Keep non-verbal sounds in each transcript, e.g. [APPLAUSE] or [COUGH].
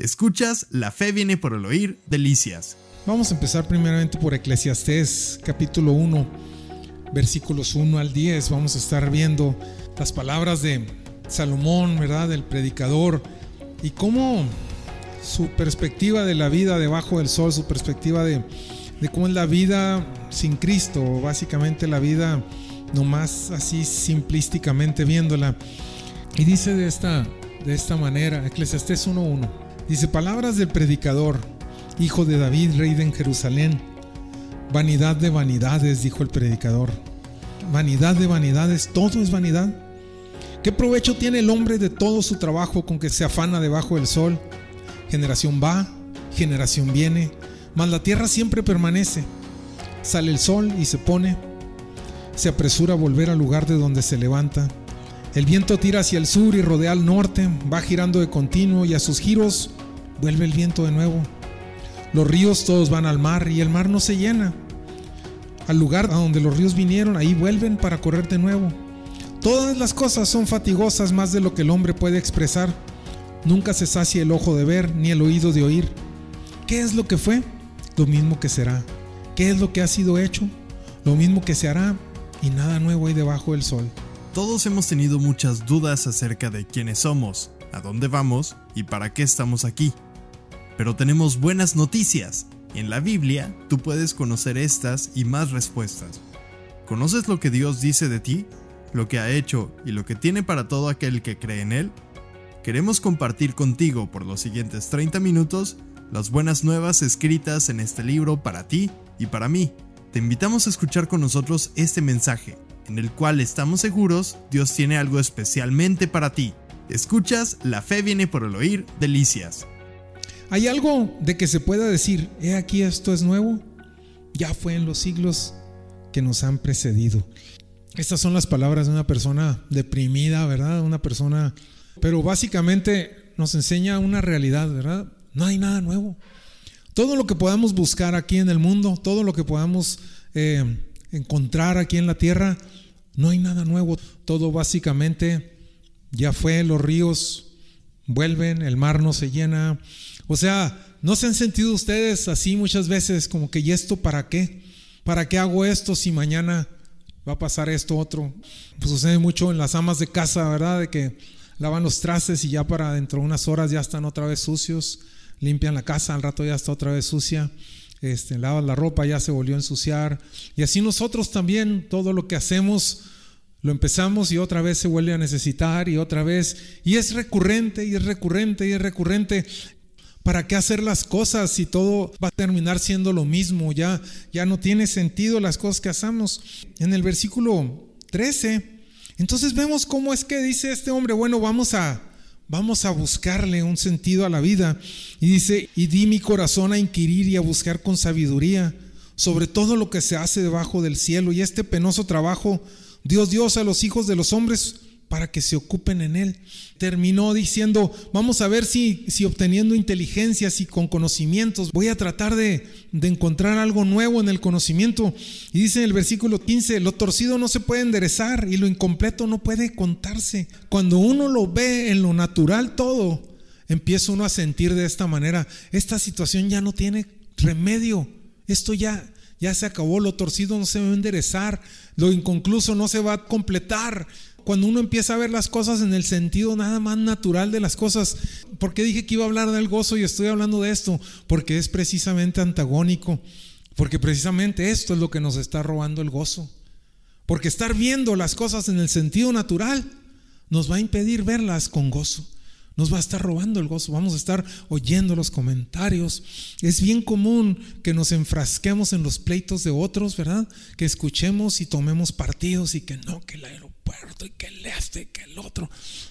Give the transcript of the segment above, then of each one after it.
Escuchas La fe viene por el oír, delicias. Vamos a empezar primeramente por Eclesiastés capítulo 1, versículos 1 al 10. Vamos a estar viendo las palabras de Salomón, ¿verdad? Del predicador y cómo su perspectiva de la vida debajo del sol, su perspectiva de, de cómo es la vida sin Cristo, básicamente la vida nomás así simplísticamente viéndola. Y dice de esta, de esta manera, Eclesiastés 1.1, dice palabras del predicador, hijo de David, rey de Jerusalén. Vanidad de vanidades, dijo el predicador. Vanidad de vanidades, todo es vanidad. ¿Qué provecho tiene el hombre de todo su trabajo con que se afana debajo del sol? Generación va, generación viene, mas la tierra siempre permanece. Sale el sol y se pone, se apresura a volver al lugar de donde se levanta. El viento tira hacia el sur y rodea al norte, va girando de continuo y a sus giros vuelve el viento de nuevo. Los ríos todos van al mar y el mar no se llena. Al lugar a donde los ríos vinieron, ahí vuelven para correr de nuevo. Todas las cosas son fatigosas más de lo que el hombre puede expresar. Nunca se sacia el ojo de ver ni el oído de oír. ¿Qué es lo que fue? Lo mismo que será. ¿Qué es lo que ha sido hecho? Lo mismo que se hará y nada nuevo hay debajo del sol. Todos hemos tenido muchas dudas acerca de quiénes somos, a dónde vamos y para qué estamos aquí. Pero tenemos buenas noticias. En la Biblia tú puedes conocer estas y más respuestas. ¿Conoces lo que Dios dice de ti? ¿Lo que ha hecho y lo que tiene para todo aquel que cree en Él? Queremos compartir contigo por los siguientes 30 minutos las buenas nuevas escritas en este libro para ti y para mí. Te invitamos a escuchar con nosotros este mensaje en el cual estamos seguros Dios tiene algo especialmente para ti. Escuchas, la fe viene por el oír, delicias. ¿Hay algo de que se pueda decir, he aquí esto es nuevo? Ya fue en los siglos que nos han precedido. Estas son las palabras de una persona deprimida, ¿verdad? Una persona... Pero básicamente nos enseña una realidad, ¿verdad? No hay nada nuevo. Todo lo que podamos buscar aquí en el mundo, todo lo que podamos eh, encontrar aquí en la tierra, no hay nada nuevo. Todo básicamente ya fue, los ríos vuelven, el mar no se llena. O sea, ¿no se han sentido ustedes así muchas veces como que, ¿y esto para qué? ¿Para qué hago esto si mañana va a pasar esto otro? Pues sucede mucho en las amas de casa, ¿verdad? De que lavan los trastes y ya para dentro de unas horas ya están otra vez sucios, limpian la casa, al rato ya está otra vez sucia este, lavas la ropa, ya se volvió a ensuciar. Y así nosotros también, todo lo que hacemos, lo empezamos y otra vez se vuelve a necesitar y otra vez. Y es recurrente y es recurrente y es recurrente. ¿Para qué hacer las cosas si todo va a terminar siendo lo mismo? Ya, ya no tiene sentido las cosas que hacemos. En el versículo 13, entonces vemos cómo es que dice este hombre, bueno, vamos a, Vamos a buscarle un sentido a la vida. Y dice, y di mi corazón a inquirir y a buscar con sabiduría sobre todo lo que se hace debajo del cielo. Y este penoso trabajo Dios Dios a los hijos de los hombres para que se ocupen en él. Terminó diciendo, vamos a ver si, si obteniendo inteligencias y con conocimientos, voy a tratar de, de, encontrar algo nuevo en el conocimiento. Y dice en el versículo 15, lo torcido no se puede enderezar y lo incompleto no puede contarse. Cuando uno lo ve en lo natural todo, empieza uno a sentir de esta manera, esta situación ya no tiene remedio, esto ya... Ya se acabó, lo torcido no se va a enderezar, lo inconcluso no se va a completar, cuando uno empieza a ver las cosas en el sentido nada más natural de las cosas. ¿Por qué dije que iba a hablar del gozo y estoy hablando de esto? Porque es precisamente antagónico. Porque precisamente esto es lo que nos está robando el gozo. Porque estar viendo las cosas en el sentido natural nos va a impedir verlas con gozo. Nos va a estar robando el gozo. Vamos a estar oyendo los comentarios. Es bien común que nos enfrasquemos en los pleitos de otros, ¿verdad? Que escuchemos y tomemos partidos y que no, que el aeropuerto y que el este y que el otro.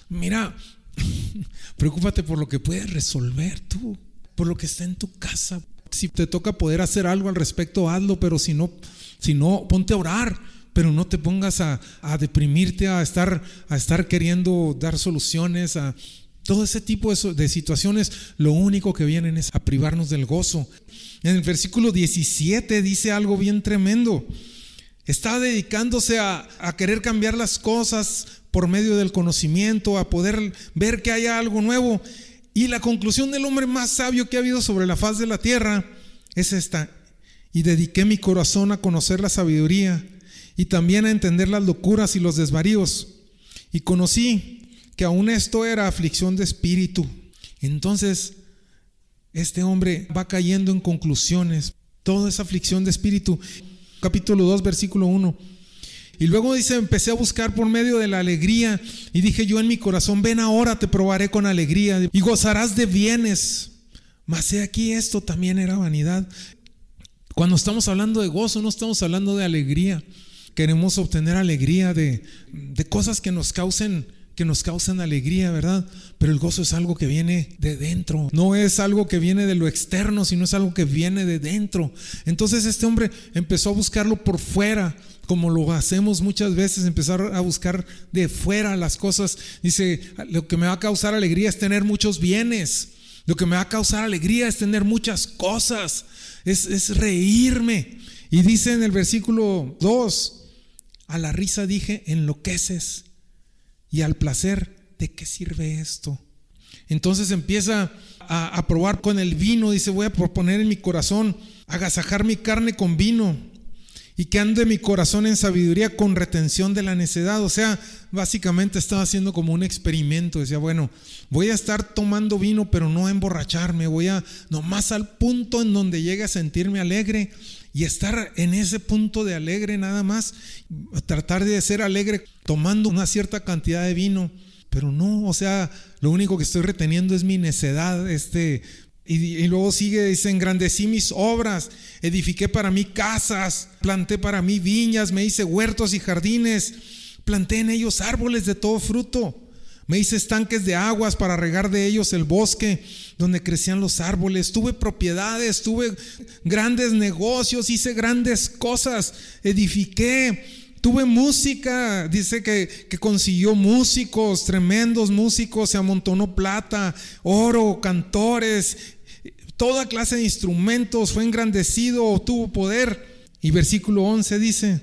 Mira, [LAUGHS] preocúpate por lo que puedes resolver tú, por lo que está en tu casa. Si te toca poder hacer algo al respecto, hazlo, pero si no, si no, ponte a orar pero no te pongas a, a, deprimirte, a estar, a estar queriendo dar soluciones, a, todo ese tipo de situaciones lo único que vienen es a privarnos del gozo. En el versículo 17 dice algo bien tremendo. Está dedicándose a, querer cambiar las cosas por medio del conocimiento, a poder ver que haya algo nuevo. Y la conclusión del hombre más sabio que ha habido sobre la faz de la tierra es esta. Y dediqué mi corazón a conocer la sabiduría y también a entender las locuras y los desvaríos. Y conocí que aún esto era aflicción de espíritu. Entonces, este hombre va cayendo en conclusiones. Toda esa aflicción de espíritu. Capítulo 2, versículo 1. Y luego dice, empecé a buscar por medio de la alegría y dije yo en mi corazón, ven ahora, te probaré con alegría y gozarás de bienes. Mas he aquí esto también era vanidad. Cuando estamos hablando de gozo, no estamos hablando de alegría. Queremos obtener alegría de, de cosas que nos causen que nos causan alegría, ¿verdad? Pero el gozo es algo que viene de dentro, no es algo que viene de lo externo, sino es algo que viene de dentro. Entonces este hombre empezó a buscarlo por fuera, como lo hacemos muchas veces, empezar a buscar de fuera las cosas. Dice, lo que me va a causar alegría es tener muchos bienes, lo que me va a causar alegría es tener muchas cosas, es, es reírme. Y dice en el versículo 2, a la risa dije, enloqueces y al placer, ¿de qué sirve esto? Entonces empieza a, probar con el vino, dice, voy a proponer en mi corazón, agasajar mi carne con vino y que ande mi corazón en sabiduría con retención de la necedad. O sea, básicamente estaba haciendo como un experimento. Decía, bueno, voy a estar tomando vino, pero no a emborracharme. Voy a nomás al punto en donde llegue a sentirme alegre y estar en ese punto de alegre nada más, tratar de ser alegre tomando una cierta cantidad de vino, pero no, o sea, lo único que estoy reteniendo es mi necedad, este, y, luego sigue, dice, engrandecí mis obras, edifiqué para mí casas, planté para mí viñas, me hice huertos y jardines, planté en ellos árboles de todo fruto. Me hice estanques de aguas para regar de ellos el bosque donde crecían los árboles. Tuve propiedades, tuve grandes negocios, hice grandes cosas, edifiqué. Tuve música, dice que, que consiguió músicos, tremendos músicos, se amontonó plata, oro, cantores, toda clase de instrumentos, fue engrandecido, tuvo poder. Y versículo 11 dice,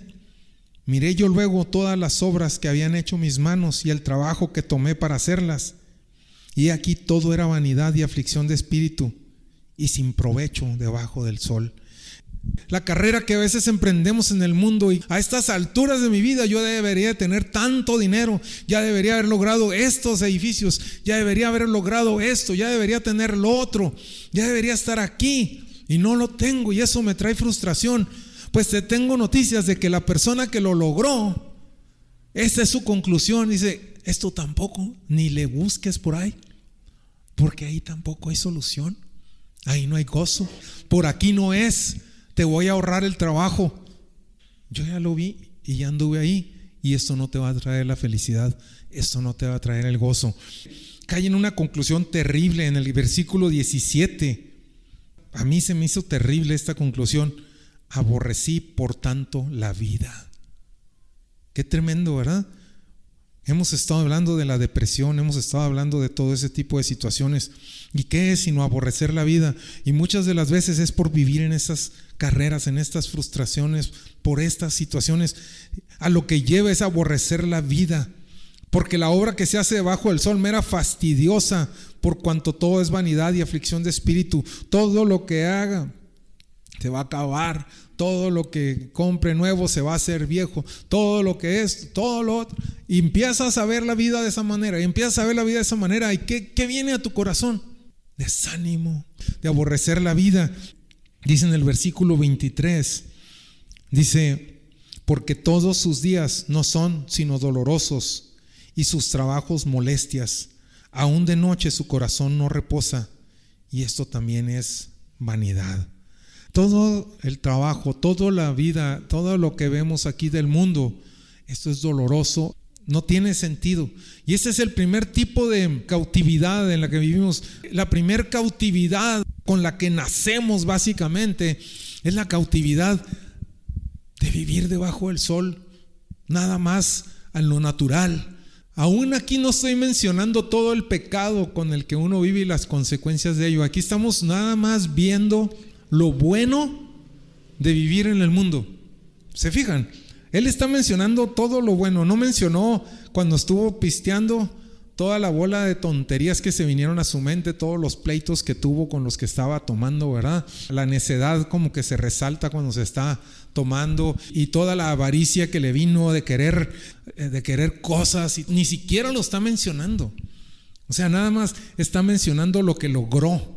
Miré yo luego todas las obras que habían hecho mis manos y el trabajo que tomé para hacerlas. Y aquí todo era vanidad y aflicción de espíritu y sin provecho debajo del sol. La carrera que a veces emprendemos en el mundo y a estas alturas de mi vida yo debería tener tanto dinero, ya debería haber logrado estos edificios, ya debería haber logrado esto, ya debería tener lo otro, ya debería estar aquí y no lo tengo y eso me trae frustración pues te tengo noticias de que la persona que lo logró, esa es su conclusión. Dice, esto tampoco, ni le busques por ahí, porque ahí tampoco hay solución. Ahí no hay gozo. Por aquí no es. Te voy a ahorrar el trabajo. Yo ya lo vi y ya anduve ahí. Y esto no te va a traer la felicidad. Esto no te va a traer el gozo. Cae en una conclusión terrible en el versículo 17. A mí se me hizo terrible esta conclusión aborrecí por tanto la vida. Qué tremendo, ¿verdad? Hemos estado hablando de la depresión, hemos estado hablando de todo ese tipo de situaciones. ¿Y qué es sino aborrecer la vida? Y muchas de las veces es por vivir en esas carreras, en estas frustraciones, por estas situaciones. A lo que lleva es aborrecer la vida. Porque la obra que se hace debajo del sol me era fastidiosa, por cuanto todo es vanidad y aflicción de espíritu. Todo lo que haga se va a acabar, todo lo que compre nuevo se va a hacer viejo, todo lo que es, todo lo otro. Y empiezas a ver la vida de esa manera, y empiezas a ver la vida de esa manera, ¿y qué, qué viene a tu corazón? Desánimo, de aborrecer la vida. Dice en el versículo 23, dice, porque todos sus días no son sino dolorosos, y sus trabajos molestias. Aún de noche su corazón no reposa, y esto también es vanidad todo el trabajo, toda la vida, todo lo que vemos aquí del mundo, esto es doloroso, no tiene sentido. Y ese es el primer tipo de cautividad en la que vivimos. La primer cautividad con la que nacemos básicamente es la cautividad de vivir debajo del sol, nada más a lo natural. Aún aquí no estoy mencionando todo el pecado con el que uno vive y las consecuencias de ello. Aquí estamos nada más viendo lo bueno de vivir en el mundo. ¿Se fijan? Él está mencionando todo lo bueno. No mencionó cuando estuvo pisteando toda la bola de tonterías que se vinieron a su mente, todos los pleitos que tuvo con los que estaba tomando, ¿verdad? La necedad como que se resalta cuando se está tomando y toda la avaricia que le vino de querer eh, de querer cosas y ni siquiera lo está mencionando. O sea, nada más está mencionando lo que logró.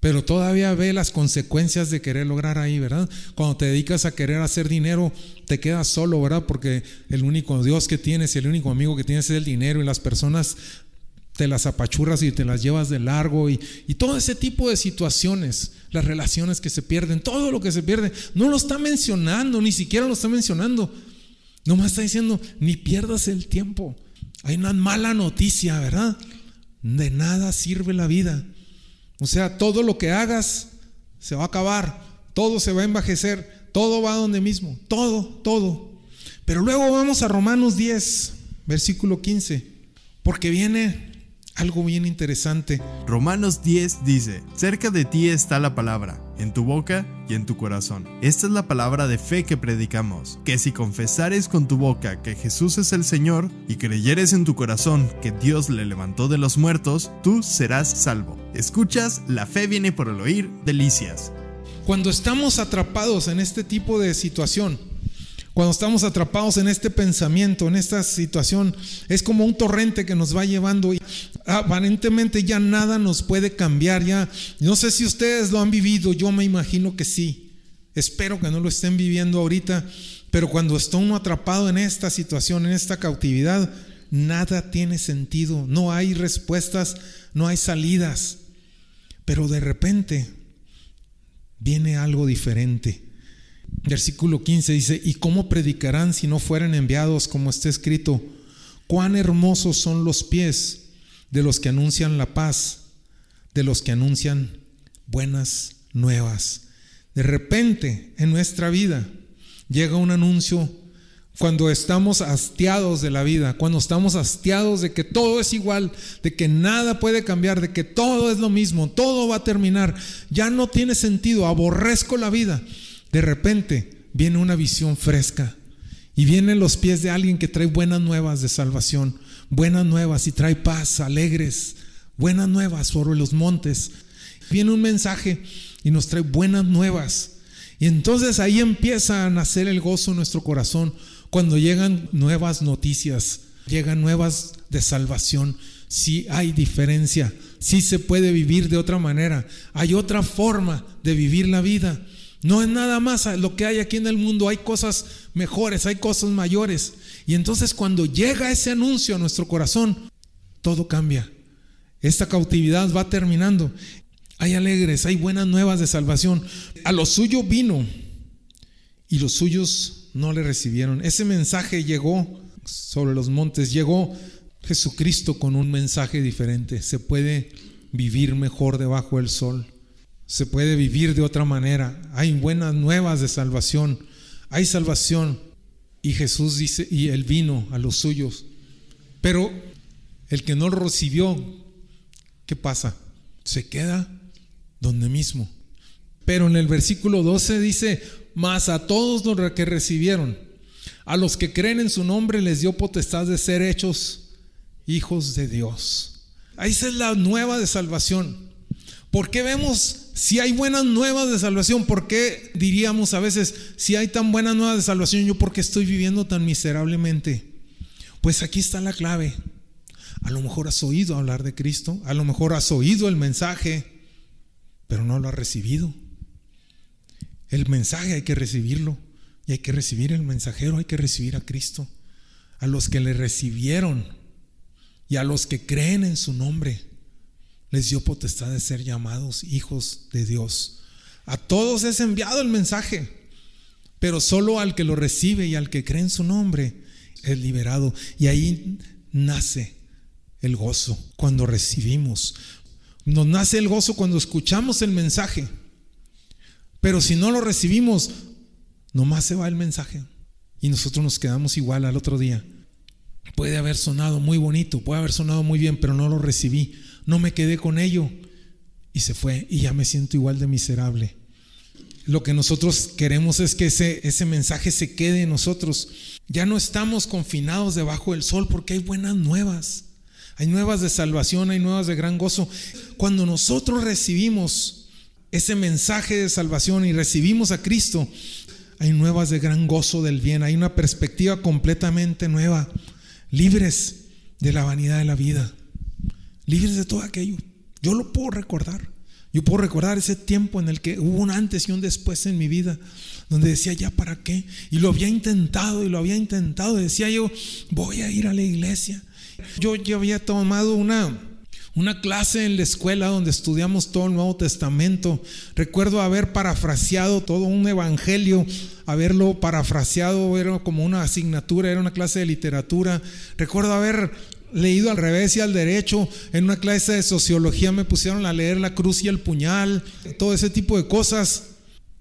Pero todavía ve las consecuencias de querer lograr ahí, ¿verdad? Cuando te dedicas a querer hacer dinero, te quedas solo, ¿verdad? Porque el único Dios que tienes, el único amigo que tienes es el dinero y las personas te las apachurras y te las llevas de largo y, y todo ese tipo de situaciones, las relaciones que se pierden, todo lo que se pierde, no lo está mencionando, ni siquiera lo está mencionando. Nomás está diciendo, ni pierdas el tiempo. Hay una mala noticia, ¿verdad? De nada sirve la vida. O sea, todo lo que hagas se va a acabar, todo se va a envejecer, todo va a donde mismo, todo, todo. Pero luego vamos a Romanos 10, versículo 15, porque viene algo bien interesante. Romanos 10 dice, cerca de ti está la palabra, en tu boca y en tu corazón. Esta es la palabra de fe que predicamos, que si confesares con tu boca que Jesús es el Señor y creyeres en tu corazón que Dios le levantó de los muertos, tú serás salvo. Escuchas, la fe viene por el oír, delicias. Cuando estamos atrapados en este tipo de situación, cuando estamos atrapados en este pensamiento, en esta situación, es como un torrente que nos va llevando y aparentemente ya nada nos puede cambiar. Ya, no sé si ustedes lo han vivido, yo me imagino que sí. Espero que no lo estén viviendo ahorita, pero cuando está uno atrapado en esta situación, en esta cautividad, nada tiene sentido, no hay respuestas, no hay salidas. Pero de repente viene algo diferente. Versículo 15 dice, ¿y cómo predicarán si no fueren enviados como está escrito? Cuán hermosos son los pies de los que anuncian la paz, de los que anuncian buenas nuevas. De repente en nuestra vida llega un anuncio cuando estamos hastiados de la vida, cuando estamos hastiados de que todo es igual, de que nada puede cambiar, de que todo es lo mismo, todo va a terminar, ya no tiene sentido, aborrezco la vida. De repente viene una visión fresca y vienen los pies de alguien que trae buenas nuevas de salvación, buenas nuevas y trae paz, alegres, buenas nuevas sobre los montes. Viene un mensaje y nos trae buenas nuevas. Y entonces ahí empieza a nacer el gozo en nuestro corazón cuando llegan nuevas noticias, llegan nuevas de salvación. Si hay diferencia, si se puede vivir de otra manera, hay otra forma de vivir la vida. No es nada más lo que hay aquí en el mundo, hay cosas mejores, hay cosas mayores. Y entonces cuando llega ese anuncio a nuestro corazón, todo cambia. Esta cautividad va terminando. Hay alegres, hay buenas nuevas de salvación. A lo suyo vino y los suyos no le recibieron. Ese mensaje llegó sobre los montes, llegó Jesucristo con un mensaje diferente. Se puede vivir mejor debajo del sol se puede vivir de otra manera. Hay buenas nuevas de salvación. Hay salvación. Y Jesús dice, y él vino a los suyos. Pero el que no lo recibió, ¿qué pasa? Se queda donde mismo. Pero en el versículo 12 dice, mas a todos los que recibieron, a los que creen en su nombre les dio potestad de ser hechos hijos de Dios. Ahí es la nueva de salvación. ¿Por qué vemos si hay buenas nuevas de salvación? ¿Por qué diríamos a veces, si hay tan buenas nuevas de salvación, yo por qué estoy viviendo tan miserablemente? Pues aquí está la clave. A lo mejor has oído hablar de Cristo, a lo mejor has oído el mensaje, pero no lo has recibido. El mensaje hay que recibirlo y hay que recibir el mensajero, hay que recibir a Cristo. A los que le recibieron y a los que creen en su nombre les dio potestad de ser llamados hijos de Dios. A todos es enviado el mensaje, pero solo al que lo recibe y al que cree en su nombre es liberado. Y ahí nace el gozo cuando recibimos. Nos nace el gozo cuando escuchamos el mensaje. Pero si no lo recibimos, nomás se va el mensaje. Y nosotros nos quedamos igual al otro día. Puede haber sonado muy bonito, puede haber sonado muy bien, pero no lo recibí no me quedé con ello. Y se fue y ya me siento igual de miserable. Lo que nosotros queremos es que ese, ese mensaje se quede en nosotros. Ya no estamos confinados debajo del sol porque hay buenas nuevas. hay nuevas de salvación, hay nuevas de gran gozo. Cuando nosotros recibimos ese mensaje de salvación y recibimos a Cristo, hay nuevas de gran gozo del bien, hay una perspectiva completamente nueva, libres de la vanidad de la vida, libres de todo aquello. Yo lo puedo recordar. Yo puedo recordar ese tiempo en el que hubo un antes y un después en mi vida, donde decía, ya para qué. Y lo había intentado y lo había intentado. Decía yo, voy a ir a la iglesia. Yo, yo había tomado una, una clase en la escuela donde estudiamos todo el Nuevo Testamento. Recuerdo haber parafraseado todo un evangelio, haberlo parafraseado, era como una asignatura, era una clase de literatura. Recuerdo haber leído al revés y al derecho. En una clase de sociología me pusieron a leer la cruz y el puñal, todo ese tipo de cosas.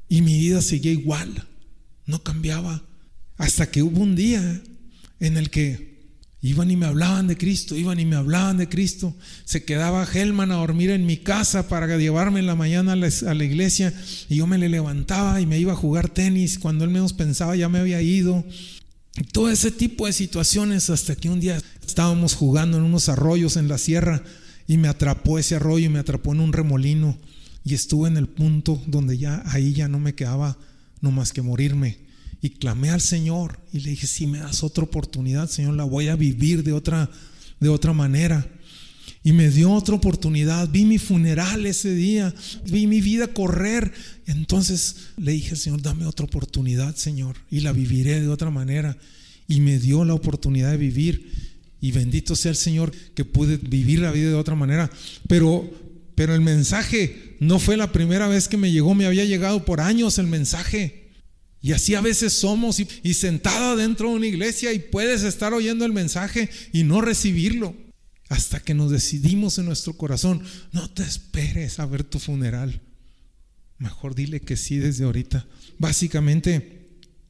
Y mi vida seguía igual, no cambiaba. Hasta que hubo un día en el que iban y me hablaban de Cristo, iban y me hablaban de Cristo. Se quedaba Helman a dormir en mi casa para llevarme en la mañana a la, iglesia y yo me le levantaba y me iba a jugar tenis. Cuando él menos pensaba ya me había ido. Todo ese tipo de situaciones hasta que un día estábamos jugando en unos arroyos en la sierra y me atrapó ese arroyo y me atrapó en un remolino y estuve en el punto donde ya ahí ya no me quedaba no más que morirme. Y clamé al Señor y le dije si me das otra oportunidad Señor la voy a vivir de otra de otra manera y me dio otra oportunidad vi mi funeral ese día vi mi vida correr entonces le dije Señor dame otra oportunidad Señor y la viviré de otra manera y me dio la oportunidad de vivir y bendito sea el Señor que pude vivir la vida de otra manera. Pero, pero el mensaje no fue la primera vez que me llegó, me había llegado por años el mensaje. Y así a veces somos y, y sentado dentro de una iglesia y puedes estar oyendo el mensaje y no recibirlo. Hasta que nos decidimos en nuestro corazón, no te esperes a ver tu funeral. Mejor dile que sí desde ahorita. Básicamente,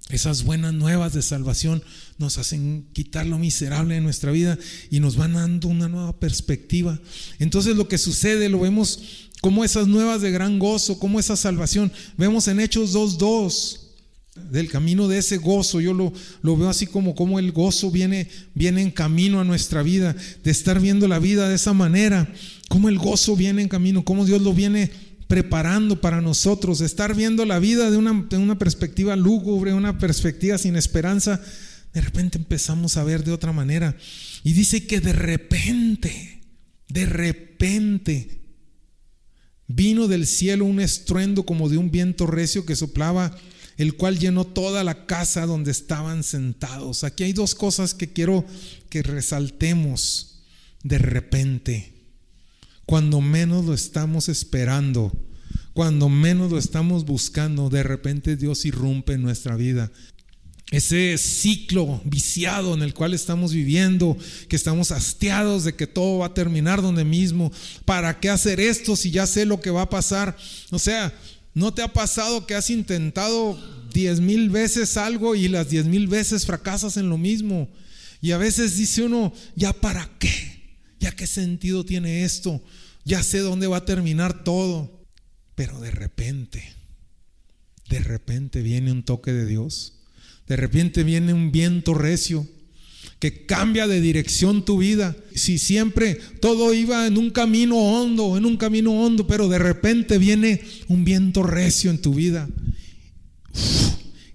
esas buenas nuevas de salvación nos hacen quitar lo miserable de nuestra vida y nos van dando una nueva perspectiva. Entonces lo que sucede lo vemos como esas nuevas de gran gozo, como esa salvación. Vemos en Hechos 2.2 del camino de ese gozo. Yo lo, lo veo así como, como el gozo viene, viene en camino a nuestra vida, de estar viendo la vida de esa manera, como el gozo viene en camino, como Dios lo viene preparando para nosotros, estar viendo la vida de una, de una perspectiva lúgubre, una perspectiva sin esperanza, de repente empezamos a ver de otra manera. Y dice que de repente, de repente, vino del cielo un estruendo como de un viento recio que soplaba, el cual llenó toda la casa donde estaban sentados. Aquí hay dos cosas que quiero que resaltemos de repente cuando menos lo estamos esperando, cuando menos lo estamos buscando, de repente Dios irrumpe en nuestra vida. Ese ciclo viciado en el cual estamos viviendo, que estamos hastiados de que todo va a terminar donde mismo. ¿Para qué hacer esto si ya sé lo que va a pasar? O sea, ¿no te ha pasado que has intentado diez mil veces algo y las diez mil veces fracasas en lo mismo? Y a veces dice uno, ¿ya para qué? ¿Ya qué sentido tiene esto? Ya sé dónde va a terminar todo. Pero de repente, de repente viene un toque de Dios. De repente viene un viento recio que cambia de dirección tu vida. Si siempre todo iba en un camino hondo, en un camino hondo, pero de repente viene un viento recio en tu vida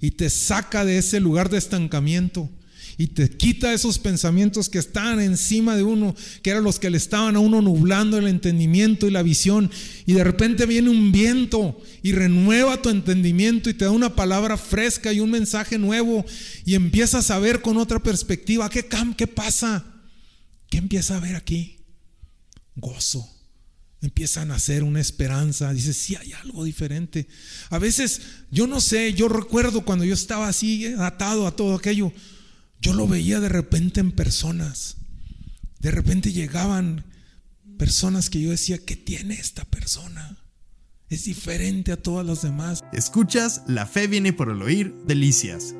y te saca de ese lugar de estancamiento y te quita esos pensamientos que están encima de uno, que eran los que le estaban a uno nublando el entendimiento y la visión. Y de repente viene un viento y renueva tu entendimiento y te da una palabra fresca y un mensaje nuevo y empiezas a ver con otra perspectiva. ¿Qué, qué pasa? ¿Qué empieza a ver aquí? Gozo. Empieza a nacer una esperanza. Dices, sí, hay algo diferente. A veces, yo no sé, yo recuerdo cuando yo estaba así atado a todo aquello yo lo veía de repente en personas. De repente llegaban personas que yo decía, ¿qué tiene esta persona? Es diferente a todas las demás. Escuchas La Fe viene por el oír, Delicias.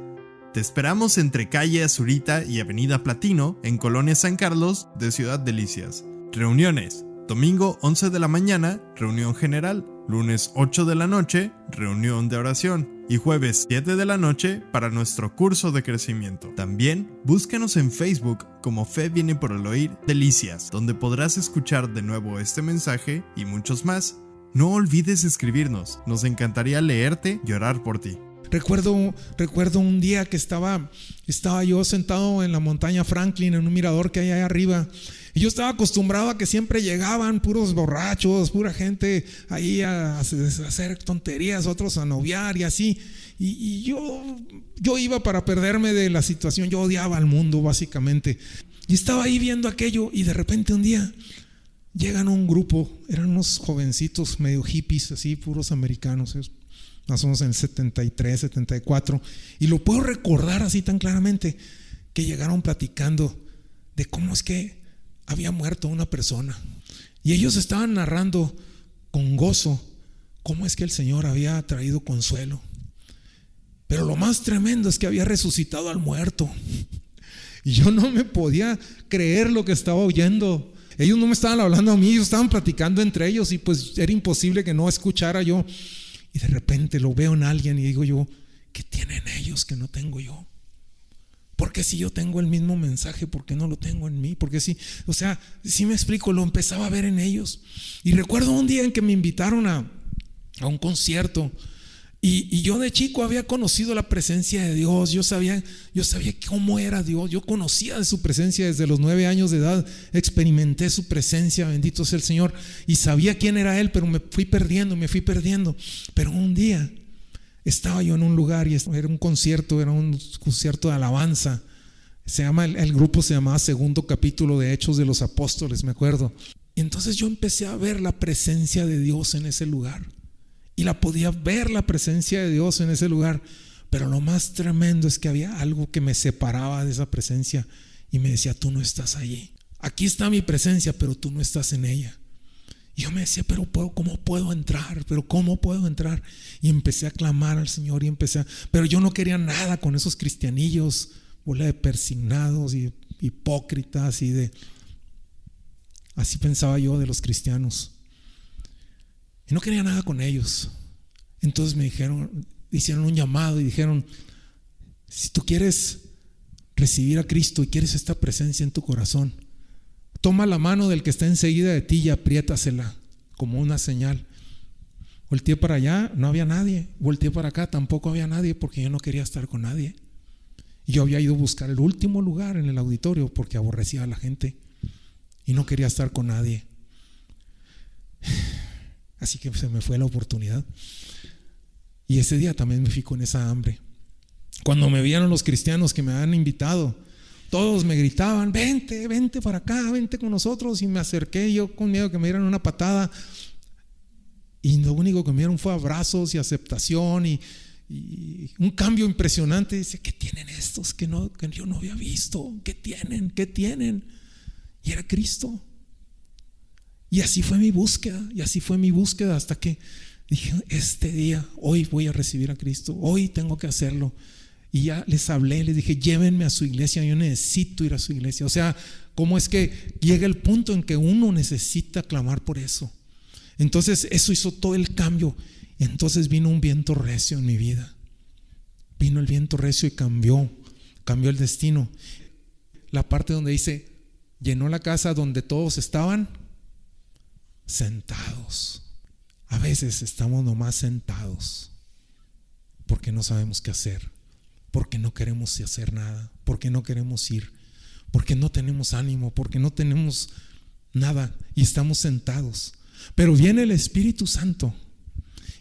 Te esperamos entre calle Azurita y Avenida Platino, en Colonia San Carlos, de Ciudad Delicias. Reuniones. Domingo 11 de la mañana, reunión general. Lunes 8 de la noche, reunión de oración y jueves 7 de la noche para nuestro curso de crecimiento. También búscanos en Facebook como Fe viene por el oír Delicias, donde podrás escuchar de nuevo este mensaje y muchos más. No olvides escribirnos, nos encantaría leerte y orar por ti. Recuerdo, recuerdo un día que estaba, estaba yo sentado en la montaña Franklin, en un mirador que hay ahí arriba, y yo estaba acostumbrado a que siempre llegaban puros borrachos, pura gente ahí a, hacer tonterías, otros a noviar y así. Y, yo, yo iba para perderme de la situación, yo odiaba al mundo básicamente. Y estaba ahí viendo aquello y de repente un día llegan un grupo, eran unos jovencitos medio hippies, así, puros americanos, más o menos en el 73, 74, y lo puedo recordar así tan claramente, que llegaron platicando de cómo es que había muerto una persona. Y ellos estaban narrando con gozo cómo es que el Señor había traído consuelo. Pero lo más tremendo es que había resucitado al muerto. Y yo no me podía creer lo que estaba oyendo. Ellos no me estaban hablando a mí, ellos estaban platicando entre ellos y pues era imposible que no escuchara yo. Y de repente lo veo en alguien y digo yo, ¿qué tienen ellos que no tengo yo? Porque si yo tengo el mismo mensaje, ¿por qué no lo tengo en mí? Porque si, o sea, si me explico, lo empezaba a ver en ellos. Y recuerdo un día en que me invitaron a, a un concierto. Y, y, yo de chico había conocido la presencia de Dios. Yo sabía, yo sabía cómo era Dios. Yo conocía de su presencia desde los nueve años de edad. Experimenté su presencia, bendito sea el Señor. Y sabía quién era Él, pero me fui perdiendo, me fui perdiendo. Pero un día estaba yo en un lugar y era un concierto, era un concierto de alabanza. Se llama, el, grupo se llamaba Segundo Capítulo de Hechos de los Apóstoles, me acuerdo. Entonces yo empecé a ver la presencia de Dios en ese lugar. Y la podía ver la presencia de Dios en ese lugar. Pero lo más tremendo es que había algo que me separaba de esa presencia y me decía, tú no estás allí. Aquí está mi presencia, pero tú no estás en ella. Y yo me decía, pero ¿cómo puedo entrar? Pero ¿cómo puedo entrar? Y empecé a clamar al Señor y empecé a... Pero yo no quería nada con esos cristianillos, bola de persignados y hipócritas y de... Así pensaba yo de los cristianos. Y no quería nada con ellos. Entonces me dijeron, hicieron un llamado y dijeron, si tú quieres recibir a Cristo y quieres esta presencia en tu corazón, Toma la mano del que está enseguida de ti y apriétasela como una señal. Volteé para allá, no había nadie. Volteé para acá, tampoco había nadie porque yo no quería estar con nadie. Yo había ido a buscar el último lugar en el auditorio porque aborrecía a la gente y no quería estar con nadie. [SIGHS] Así que se me fue la oportunidad. Y ese día también me fui con esa hambre. Cuando me vieron los cristianos que me habían invitado, todos me gritaban, vente, vente para acá, vente con nosotros. Y me acerqué yo con miedo que me dieran una patada. Y lo único que me dieron fue abrazos y aceptación y, un cambio impresionante. Dice, ¿qué tienen estos que, no, que yo no había visto? ¿Qué tienen? ¿Qué tienen? Y era Cristo. Y así fue mi búsqueda, y así fue mi búsqueda hasta que dije, este día, hoy voy a recibir a Cristo, hoy tengo que hacerlo. Y ya les hablé, les dije, llévenme a su iglesia, yo necesito ir a su iglesia. O sea, ¿cómo es que llega el punto en que uno necesita clamar por eso? Entonces eso hizo todo el cambio. Entonces vino un viento recio en mi vida. Vino el viento recio y cambió, cambió el destino. La parte donde dice, llenó la casa donde todos estaban sentados. A veces estamos nomás sentados porque no sabemos qué hacer porque no queremos hacer nada, porque no queremos ir, porque no tenemos ánimo, porque no tenemos nada y estamos sentados. Pero viene el Espíritu Santo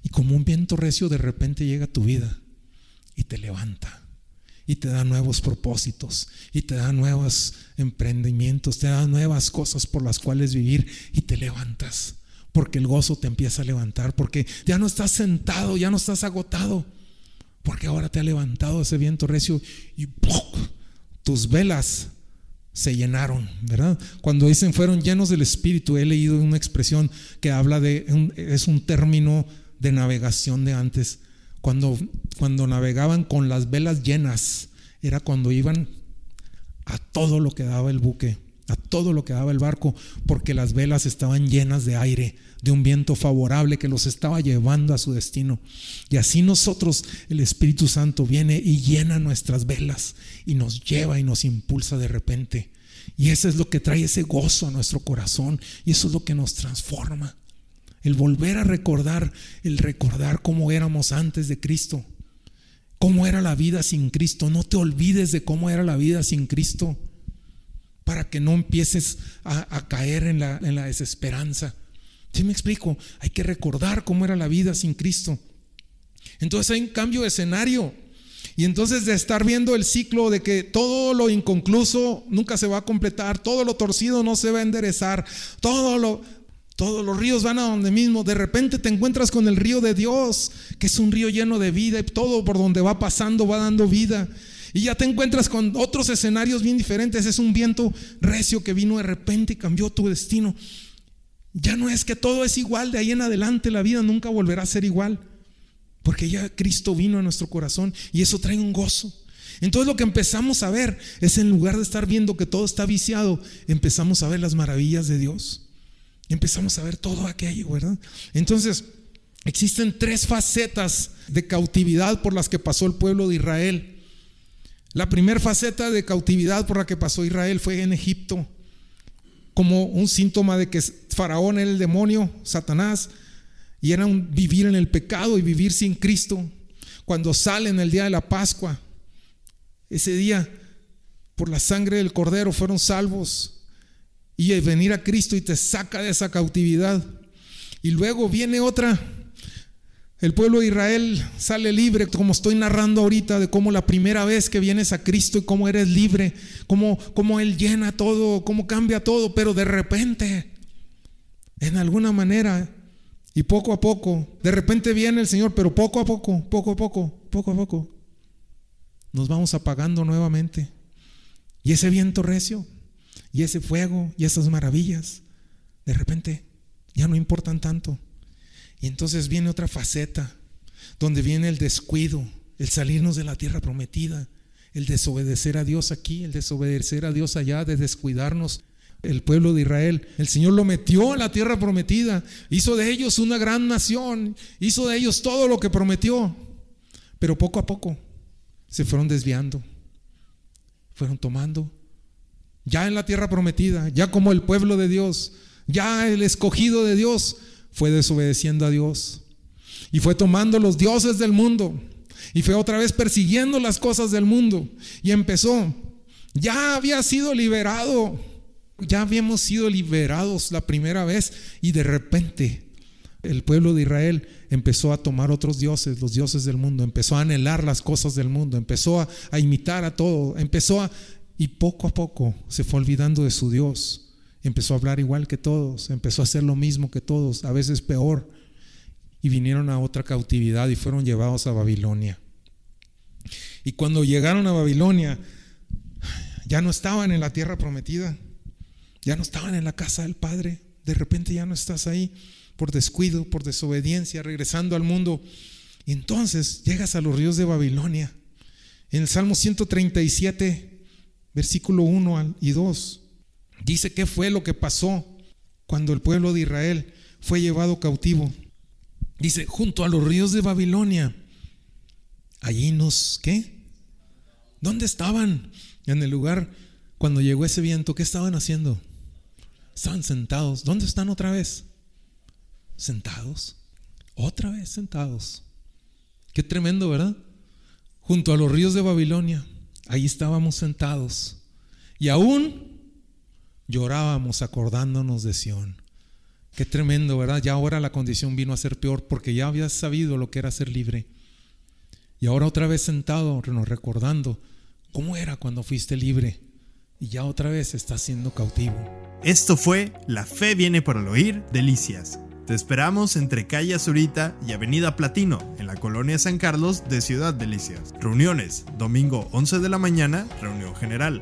y como un viento recio de repente llega a tu vida y te levanta y te da nuevos propósitos y te da nuevos emprendimientos, te da nuevas cosas por las cuales vivir y te levantas. Porque el gozo te empieza a levantar, porque ya no estás sentado, ya no estás agotado porque ahora te ha levantado ese viento recio y tus velas se llenaron, ¿verdad? Cuando dicen fueron llenos del Espíritu, he leído una expresión que habla de, es un término de navegación de antes. Cuando, cuando navegaban con las velas llenas, era cuando iban a todo lo que daba el buque, todo lo que daba el barco, porque las velas estaban llenas de aire, de un viento favorable que los estaba llevando a su destino. Y así nosotros, el Espíritu Santo viene y llena nuestras velas y nos lleva y nos impulsa de repente. Y eso es lo que trae ese gozo a nuestro corazón y eso es lo que nos transforma. El volver a recordar, el recordar cómo éramos antes de Cristo, cómo era la vida sin Cristo. No te olvides de cómo era la vida sin Cristo para que no empieces a, caer en la, desesperanza. ¿Sí me explico? Hay que recordar cómo era la vida sin Cristo. Entonces hay un cambio de escenario. Y entonces de estar viendo el ciclo de que todo lo inconcluso nunca se va a completar, todo lo torcido no se va a enderezar, todos los ríos van a donde mismo. De repente te encuentras con el río de Dios, que es un río lleno de vida y todo por donde va pasando va dando vida. Y ya te encuentras con otros escenarios bien diferentes. Es un viento recio que vino de repente y cambió tu destino. Ya no es que todo es igual, de ahí en adelante la vida nunca volverá a ser igual. Porque ya Cristo vino a nuestro corazón y eso trae un gozo. Entonces lo que empezamos a ver es en lugar de estar viendo que todo está viciado, empezamos a ver las maravillas de Dios. Empezamos a ver todo aquello, ¿verdad? Entonces, existen tres facetas de cautividad por las que pasó el pueblo de Israel. La primera faceta de cautividad por la que pasó Israel fue en Egipto, como un síntoma de que Faraón era el demonio, Satanás, y era vivir en el pecado y vivir sin Cristo. Cuando salen el día de la Pascua, ese día, por la sangre del Cordero, fueron salvos y venir a Cristo y te saca de esa cautividad. Y luego viene otra. El pueblo de Israel sale libre, como estoy narrando ahorita, de cómo la primera vez que vienes a Cristo y cómo eres libre, cómo, cómo Él llena todo, cómo cambia todo, pero de repente, en alguna manera, y poco a poco, de repente viene el Señor, pero poco a poco, poco a poco, poco a poco, nos vamos apagando nuevamente. Y ese viento recio y ese fuego y esas maravillas, de repente ya no importan tanto. Y entonces viene otra faceta, donde viene el descuido, el salirnos de la tierra prometida, el desobedecer a Dios aquí, el desobedecer a Dios allá, de descuidarnos. El pueblo de Israel, el Señor lo metió a la tierra prometida, hizo de ellos una gran nación, hizo de ellos todo lo que prometió, pero poco a poco se fueron desviando, fueron tomando ya en la tierra prometida, ya como el pueblo de Dios, ya el escogido de Dios, fue desobedeciendo a Dios. Y fue tomando los dioses del mundo. Y fue otra vez persiguiendo las cosas del mundo. Y empezó, ya había sido liberado, ya habíamos sido liberados la primera vez. Y de repente el pueblo de Israel empezó a tomar otros dioses, los dioses del mundo, empezó a anhelar las cosas del mundo, empezó a, a imitar a todo, empezó a, y poco a poco se fue olvidando de su Dios. Empezó a hablar igual que todos, empezó a hacer lo mismo que todos, a veces peor. Y vinieron a otra cautividad y fueron llevados a Babilonia. Y cuando llegaron a Babilonia, ya no estaban en la tierra prometida, ya no estaban en la casa del Padre. De repente ya no estás ahí por descuido, por desobediencia, regresando al mundo. Y entonces llegas a los ríos de Babilonia. En el Salmo 137 versículo 1 y 2. Dice qué fue lo que pasó cuando el pueblo de Israel fue llevado cautivo. Dice, junto a los ríos de Babilonia, allí nos, ¿qué? ¿Dónde estaban? En el lugar cuando llegó ese viento, ¿qué estaban haciendo? Estaban sentados. ¿Dónde están otra vez? Sentados. Otra vez sentados. Qué tremendo, ¿verdad? Junto a los ríos de Babilonia. Ahí estábamos sentados y aún llorábamos acordándonos de Sión. Qué tremendo, ¿verdad? Ya ahora la condición vino a ser peor porque ya habías sabido lo que era ser libre. Y ahora otra vez sentado, recordando cómo era cuando fuiste libre. Y ya otra vez estás siendo cautivo. Esto fue La Fe viene por el oír, Delicias. Te esperamos entre calle Azurita y Avenida Platino, en la colonia San Carlos de Ciudad Delicias. Reuniones, domingo 11 de la mañana, reunión general.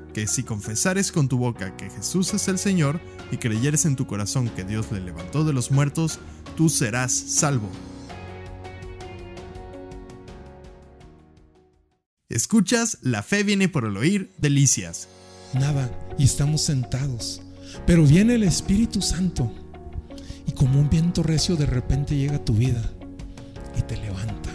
que si confesares con tu boca que Jesús es el Señor y creyeres en tu corazón que Dios le levantó de los muertos, tú serás salvo. Escuchas, la fe viene por el oír, delicias. Nada, y estamos sentados pero viene el Espíritu Santo y como un viento recio de repente llega a tu vida y te levanta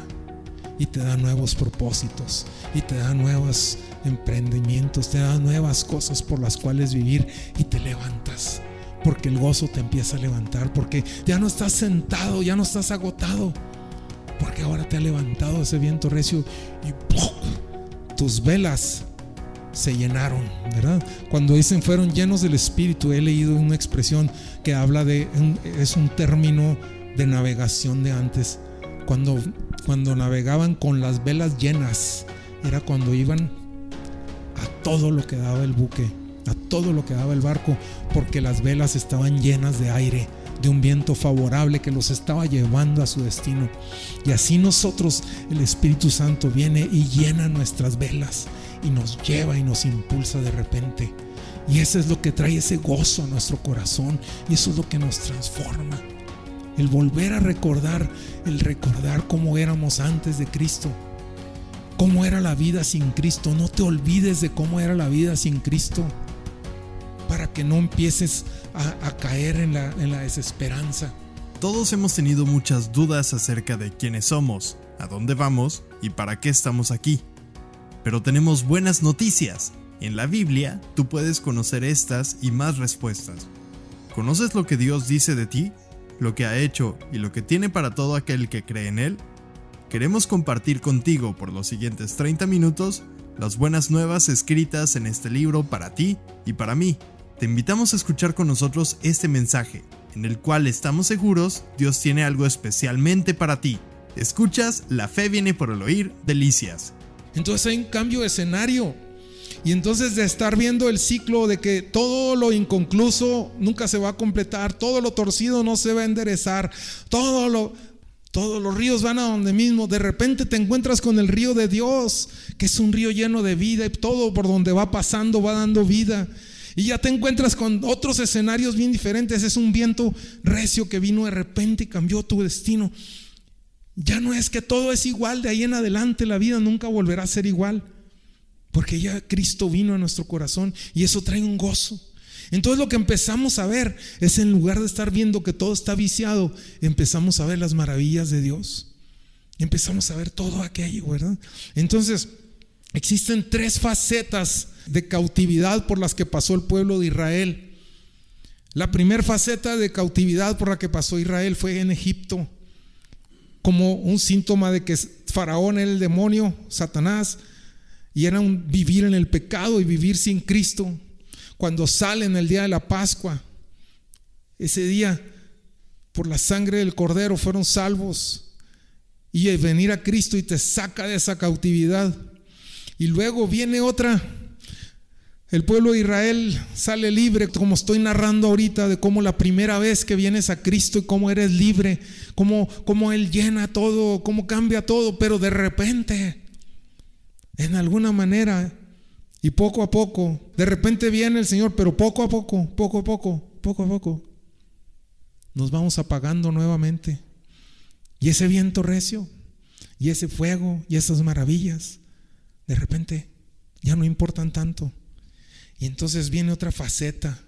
y te da nuevos propósitos y te da nuevos emprendimientos, te da nuevas cosas por las cuales vivir y te levantas. Porque el gozo te empieza a levantar, porque ya no estás sentado, ya no estás agotado, porque ahora te ha levantado ese viento recio y tus velas se llenaron, ¿verdad? Cuando dicen fueron llenos del Espíritu, he leído una expresión que habla de, es un término de navegación de antes. Cuando, cuando navegaban con las velas llenas, era cuando iban a todo lo que daba el buque, a todo lo que daba el barco, porque las velas estaban llenas de aire, de un viento favorable que los estaba llevando a su destino. Y así nosotros, el Espíritu Santo viene y llena nuestras velas y nos lleva y nos impulsa de repente. Y eso es lo que trae ese gozo a nuestro corazón y eso es lo que nos transforma. El volver a recordar, el recordar cómo éramos antes de Cristo. Cómo era la vida sin Cristo. No te olvides de cómo era la vida sin Cristo. Para que no empieces a, caer en la, en la desesperanza. Todos hemos tenido muchas dudas acerca de quiénes somos, a dónde vamos y para qué estamos aquí. Pero tenemos buenas noticias. En la Biblia tú puedes conocer estas y más respuestas. ¿Conoces lo que Dios dice de ti? ¿Lo que ha hecho y lo que tiene para todo aquel que cree en Él? Queremos compartir contigo por los siguientes 30 minutos las buenas nuevas escritas en este libro para ti y para mí. Te invitamos a escuchar con nosotros este mensaje, en el cual estamos seguros Dios tiene algo especialmente para ti. Escuchas, la fe viene por el oír, delicias. Entonces hay un cambio de escenario. Y entonces de estar viendo el ciclo de que todo lo inconcluso nunca se va a completar, todo lo torcido no se va a enderezar, todo lo, todos los ríos van a donde mismo, de repente te encuentras con el río de Dios, que es un río lleno de vida y todo por donde va pasando va dando vida. Y ya te encuentras con otros escenarios bien diferentes, es un viento recio que vino de repente y cambió tu destino. Ya no es que todo es igual, de ahí en adelante la vida nunca volverá a ser igual, porque ya Cristo vino a nuestro corazón y eso trae un gozo. Entonces lo que empezamos a ver es en lugar de estar viendo que todo está viciado, empezamos a ver las maravillas de Dios. Empezamos a ver todo aquello, ¿verdad? Entonces, existen tres facetas de cautividad por las que pasó el pueblo de Israel. La primera faceta de cautividad por la que pasó Israel fue en Egipto como un síntoma de que Faraón era el demonio, Satanás, y era un vivir en el pecado y vivir sin Cristo. Cuando salen el día de la Pascua, ese día, por la sangre del Cordero, fueron salvos. Y venir a Cristo y te saca de esa cautividad. Y luego viene otra el pueblo de Israel sale libre, como estoy narrando ahorita, de cómo la primera vez que vienes a Cristo y cómo eres libre, cómo, cómo Él llena todo, cómo cambia todo, pero de repente, en alguna manera, y poco a poco, de repente viene el Señor, pero poco a poco, poco a poco, poco a poco, nos vamos apagando nuevamente. Y ese viento recio, y ese fuego, y esas maravillas, de repente ya no importan tanto. Y entonces viene otra faceta,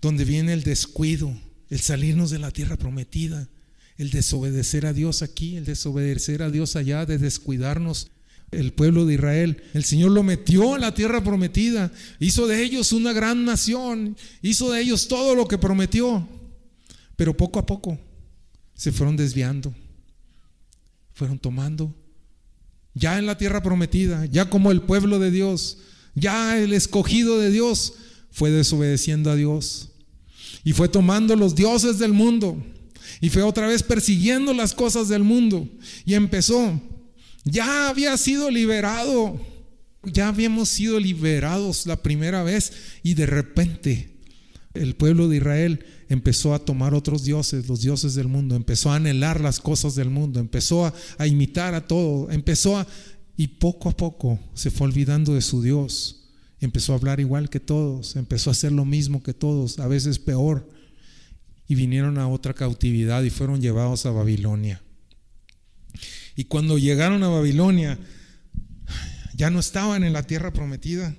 donde viene el descuido, el salirnos de la tierra prometida, el desobedecer a Dios aquí, el desobedecer a Dios allá, de descuidarnos. El pueblo de Israel, el Señor lo metió a la tierra prometida, hizo de ellos una gran nación, hizo de ellos todo lo que prometió, pero poco a poco se fueron desviando, fueron tomando, ya en la tierra prometida, ya como el pueblo de Dios, ya el escogido de Dios fue desobedeciendo a Dios y fue tomando los dioses del mundo y fue otra vez persiguiendo las cosas del mundo y empezó. Ya había sido liberado, ya habíamos sido liberados la primera vez y de repente el pueblo de Israel empezó a tomar otros dioses, los dioses del mundo, empezó a anhelar las cosas del mundo, empezó a, imitar a todo, empezó a... Y poco a poco se fue olvidando de su Dios, empezó a hablar igual que todos, empezó a hacer lo mismo que todos, a veces peor, y vinieron a otra cautividad y fueron llevados a Babilonia. Y cuando llegaron a Babilonia, ya no estaban en la tierra prometida,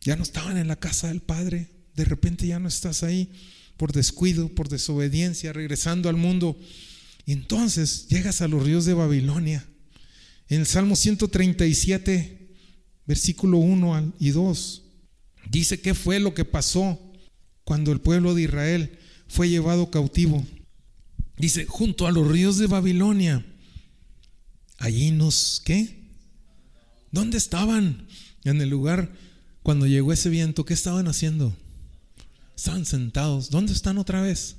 ya no estaban en la casa del Padre, de repente ya no estás ahí por descuido, por desobediencia, regresando al mundo. Y entonces llegas a los ríos de Babilonia. En el Salmo 137, versículo 1 y 2, dice qué fue lo que pasó cuando el pueblo de Israel fue llevado cautivo. Dice, junto a los ríos de Babilonia, allí nos, ¿qué? ¿Dónde estaban? En el lugar cuando llegó ese viento, ¿qué estaban haciendo? Estaban sentados. ¿Dónde están otra vez?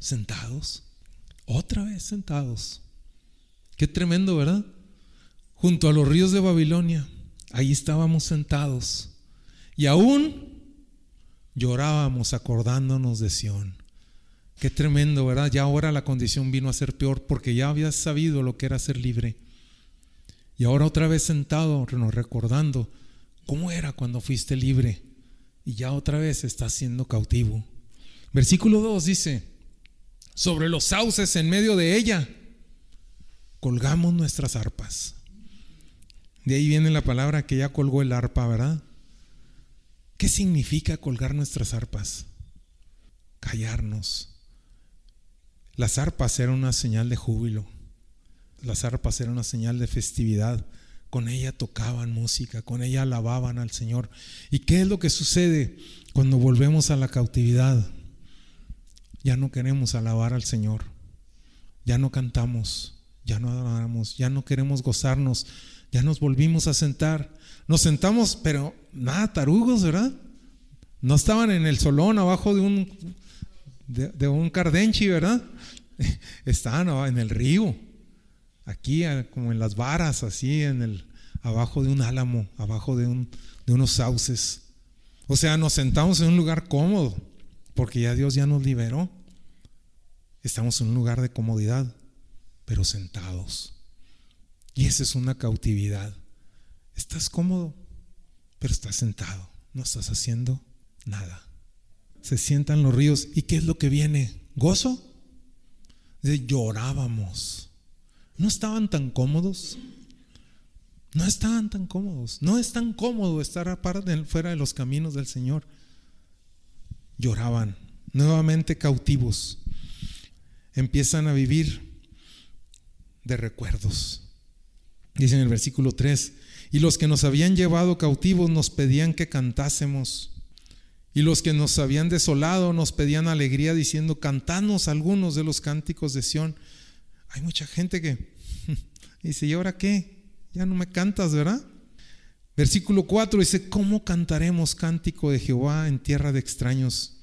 Sentados. Otra vez sentados. Qué tremendo, ¿verdad? Junto a los ríos de Babilonia. Ahí estábamos sentados. Y aún llorábamos acordándonos de Sión. Qué tremendo, ¿verdad? Ya ahora la condición vino a ser peor porque ya habías sabido lo que era ser libre. Y ahora otra vez sentado, recordando cómo era cuando fuiste libre y ya otra vez estás siendo cautivo. Versículo 2 dice, sobre los sauces en medio de ella, colgamos nuestras arpas. De ahí viene la palabra que ya colgó el arpa, ¿verdad? ¿Qué significa colgar nuestras arpas? Callarnos. Las arpas eran una señal de júbilo. Las arpas eran una señal de festividad. Con ella tocaban música, con ella alababan al Señor. ¿Y qué es lo que sucede cuando volvemos a la cautividad? Ya no queremos alabar al Señor, ya no cantamos, ya no adoramos, ya no queremos gozarnos, ya nos volvimos a sentar. Nos sentamos, pero nada tarugos, ¿verdad? No estaban en el solón abajo de un, de, un cardenchi, ¿verdad? [LAUGHS] Estaban en el río aquí como en las varas, así en el abajo de un álamo, abajo de, un, de unos sauces. O sea, nos sentamos en un lugar cómodo, porque ya Dios ya nos liberó. Estamos en un lugar de comodidad, pero sentados. Y esa es una cautividad. Estás cómodo, pero estás sentado, no estás haciendo nada. Se sientan los ríos. ¿Y qué es lo que viene? ¿Gozo? Llorábamos no estaban tan cómodos. No estaban tan cómodos. No es tan cómodo estar fuera de los caminos del Señor. Lloraban, nuevamente cautivos. Empiezan a vivir de recuerdos. Dice en el versículo 3, y los que nos habían llevado cautivos nos pedían que cantásemos. Y los que nos habían desolado nos pedían alegría diciendo, cantanos algunos de los cánticos de Sión. Hay mucha gente que [LAUGHS] dice, ¿y ahora qué? Ya no me cantas, ¿verdad? Versículo 4 dice, ¿cómo cantaremos cántico de Jehová en tierra de extraños?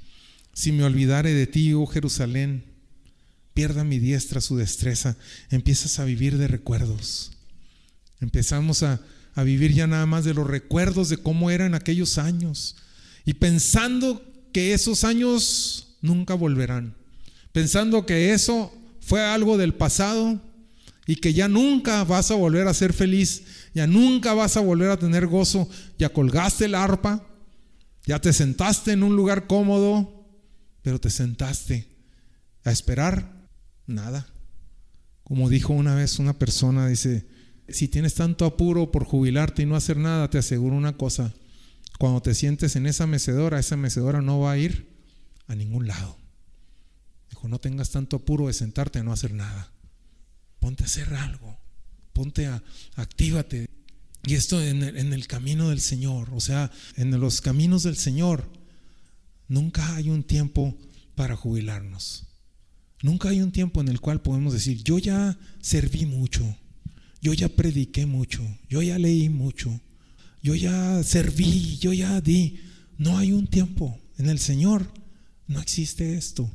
Si me olvidare de ti, oh Jerusalén, pierda mi diestra su destreza, empiezas a vivir de recuerdos. Empezamos a, a vivir ya nada más de los recuerdos de cómo eran aquellos años y pensando que esos años nunca volverán, pensando que eso fue algo del pasado y que ya nunca vas a volver a ser feliz, ya nunca vas a volver a tener gozo, ya colgaste el arpa, ya te sentaste en un lugar cómodo, pero te sentaste a esperar nada. Como dijo una vez una persona, dice, si tienes tanto apuro por jubilarte y no hacer nada, te aseguro una cosa, cuando te sientes en esa mecedora, esa mecedora no va a ir a ningún lado no tengas tanto apuro de sentarte a no hacer nada. Ponte a hacer algo. Ponte a, actívate. Y esto en el camino del Señor, o sea, en los caminos del Señor, nunca hay un tiempo para jubilarnos. Nunca hay un tiempo en el cual podemos decir, yo ya serví mucho, yo ya prediqué mucho, yo ya leí mucho, yo ya serví, yo ya di. No hay un tiempo. En el Señor no existe esto.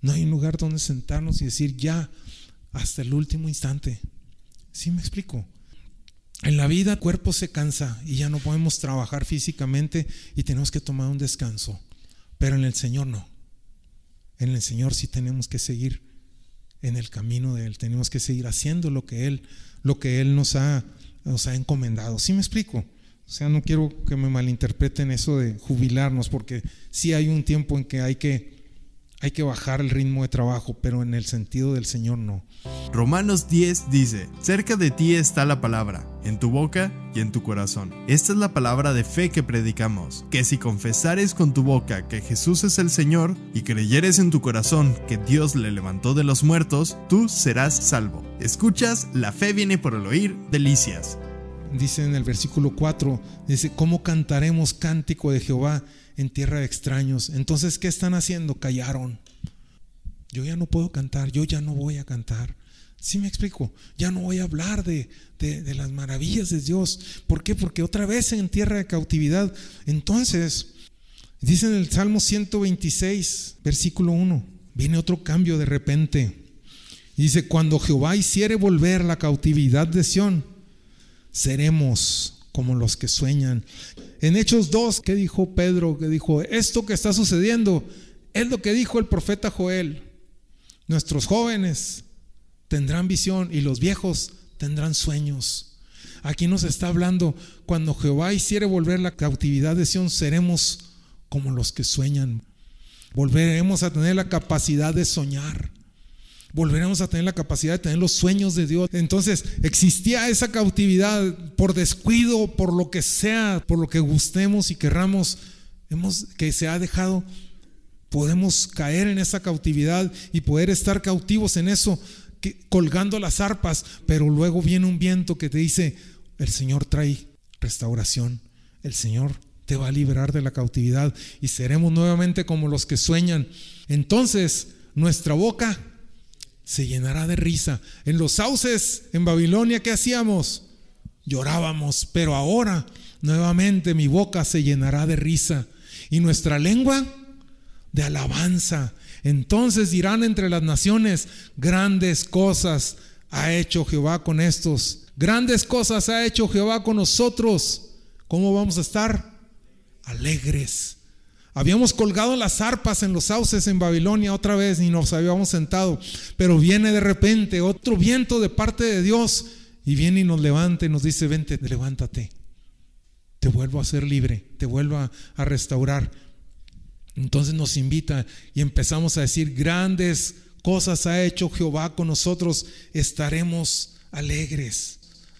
No hay un lugar donde sentarnos y decir ya hasta el último instante. ¿Sí me explico? En la vida el cuerpo se cansa y ya no podemos trabajar físicamente y tenemos que tomar un descanso pero en el Señor no. En el Señor sí tenemos que seguir en el camino de Él, tenemos que seguir haciendo lo que Él, lo que Él nos ha, nos ha encomendado. ¿Sí me explico? O sea, no quiero que me malinterpreten eso de jubilarnos, porque sí hay un tiempo en que hay que hay que bajar el ritmo de trabajo, pero en el sentido del Señor no. Romanos 10 dice, cerca de ti está la palabra, en tu boca y en tu corazón. Esta es la palabra de fe que predicamos, que si confesares con tu boca que Jesús es el Señor y creyeres en tu corazón que Dios le levantó de los muertos, tú serás salvo. Escuchas, la fe viene por el oír, delicias. Dice en el versículo 4, dice, ¿cómo cantaremos cántico de Jehová? en tierra de extraños. Entonces, ¿qué están haciendo? Callaron. Yo ya no puedo cantar, yo ya no voy a cantar. ¿Sí me explico? Ya no voy a hablar de, de, las maravillas de Dios. ¿Por qué? Porque otra vez en tierra de cautividad. Entonces, dice en el Salmo 126, versículo 1, viene otro cambio de repente. Dice, cuando Jehová hiciere volver la cautividad de Sión, seremos como los que sueñan. En Hechos 2, ¿qué dijo Pedro? Que dijo, esto que está sucediendo es lo que dijo el profeta Joel. Nuestros jóvenes tendrán visión y los viejos tendrán sueños. Aquí nos está hablando, cuando Jehová hiciere volver la cautividad de Sión, seremos como los que sueñan. Volveremos a tener la capacidad de soñar volveremos a tener la capacidad de tener los sueños de Dios. Entonces, existía esa cautividad por descuido, por lo que sea, por lo que gustemos y querramos, hemos, que se ha dejado, podemos caer en esa cautividad y poder estar cautivos en eso, colgando las arpas, pero luego viene un viento que te dice, el Señor trae restauración, el Señor te va a liberar de la cautividad y seremos nuevamente como los que sueñan. Entonces, nuestra boca se llenará de risa. En los sauces en Babilonia, ¿qué hacíamos? Llorábamos, pero ahora nuevamente mi boca se llenará de risa y nuestra lengua de alabanza. Entonces dirán entre las naciones, grandes cosas ha hecho Jehová con estos, grandes cosas ha hecho Jehová con nosotros. ¿Cómo vamos a estar? Alegres Habíamos colgado las arpas en los sauces en Babilonia otra vez y nos habíamos sentado. Pero viene de repente otro viento de parte de Dios y viene y nos levanta y nos dice, vente, levántate. Te vuelvo a ser libre, te vuelvo a, a restaurar. Entonces nos invita y empezamos a decir, grandes cosas ha hecho Jehová con nosotros, estaremos alegres.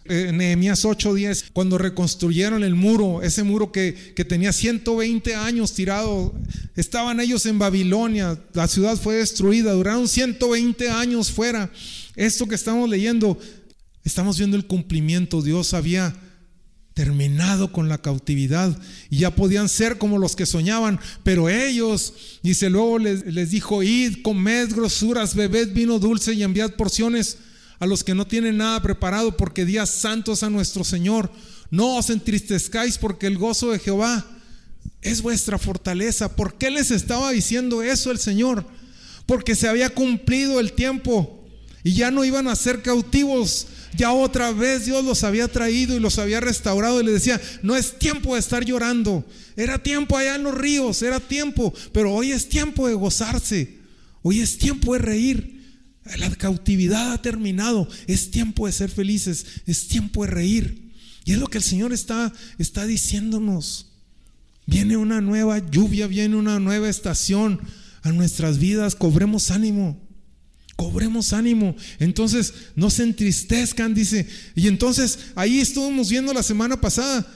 Nehemías 8:10, cuando reconstruyeron el muro, ese muro que, que tenía 120 años tirado, estaban ellos en Babilonia, la ciudad fue destruida, duraron 120 años fuera. Esto que estamos leyendo, estamos viendo el cumplimiento, Dios había terminado con la cautividad y ya podían ser como los que soñaban, pero ellos, dice luego les, les dijo, id, comed grosuras, bebed vino dulce y enviad porciones a los que no tienen nada preparado, porque días santos a nuestro Señor. No os entristezcáis porque el gozo de Jehová es vuestra fortaleza. ¿Por qué les estaba diciendo eso el Señor? Porque se había cumplido el tiempo y ya no iban a ser cautivos. Ya otra vez Dios los había traído y los había restaurado y les decía, no es tiempo de estar llorando. Era tiempo allá en los ríos, era tiempo, pero hoy es tiempo de gozarse. Hoy es tiempo de reír. La cautividad ha terminado. Es tiempo de ser felices. Es tiempo de reír. Y es lo que el Señor está, está diciéndonos. Viene una nueva lluvia, viene una nueva estación a nuestras vidas. Cobremos ánimo. Cobremos ánimo. Entonces, no se entristezcan, dice. Y entonces, ahí estuvimos viendo la semana pasada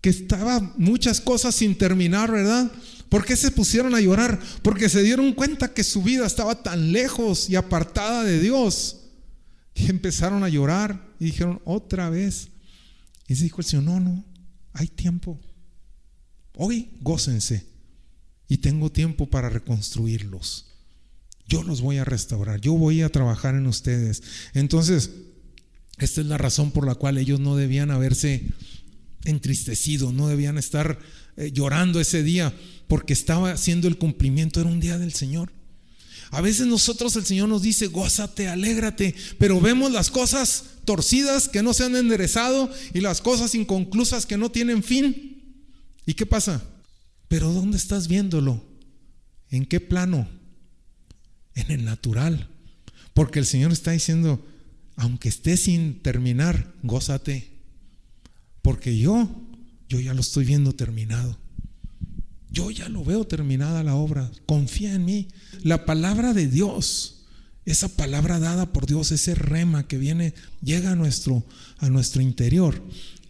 que estaba muchas cosas sin terminar, ¿verdad? ¿Por qué se pusieron a llorar? Porque se dieron cuenta que su vida estaba tan lejos y apartada de Dios. Y empezaron a llorar y dijeron, otra vez. Y dijo el Señor, no, no, hay tiempo. Hoy gócense. Y tengo tiempo para reconstruirlos. Yo los voy a restaurar. Yo voy a trabajar en ustedes. Entonces, esta es la razón por la cual ellos no debían haberse entristecido, no debían estar eh, llorando ese día porque estaba haciendo el cumplimiento, era un día del Señor. A veces nosotros el Señor nos dice, gózate, alégrate, pero vemos las cosas torcidas que no se han enderezado y las cosas inconclusas que no tienen fin. ¿Y qué pasa? Pero ¿dónde estás viéndolo? ¿En qué plano? En el natural. Porque el Señor está diciendo, aunque esté sin terminar, gózate. Porque yo, yo ya lo estoy viendo terminado. Yo ya lo veo terminada la obra. Confía en mí. La palabra de Dios, esa palabra dada por Dios, ese rema que viene, llega a nuestro, a nuestro interior,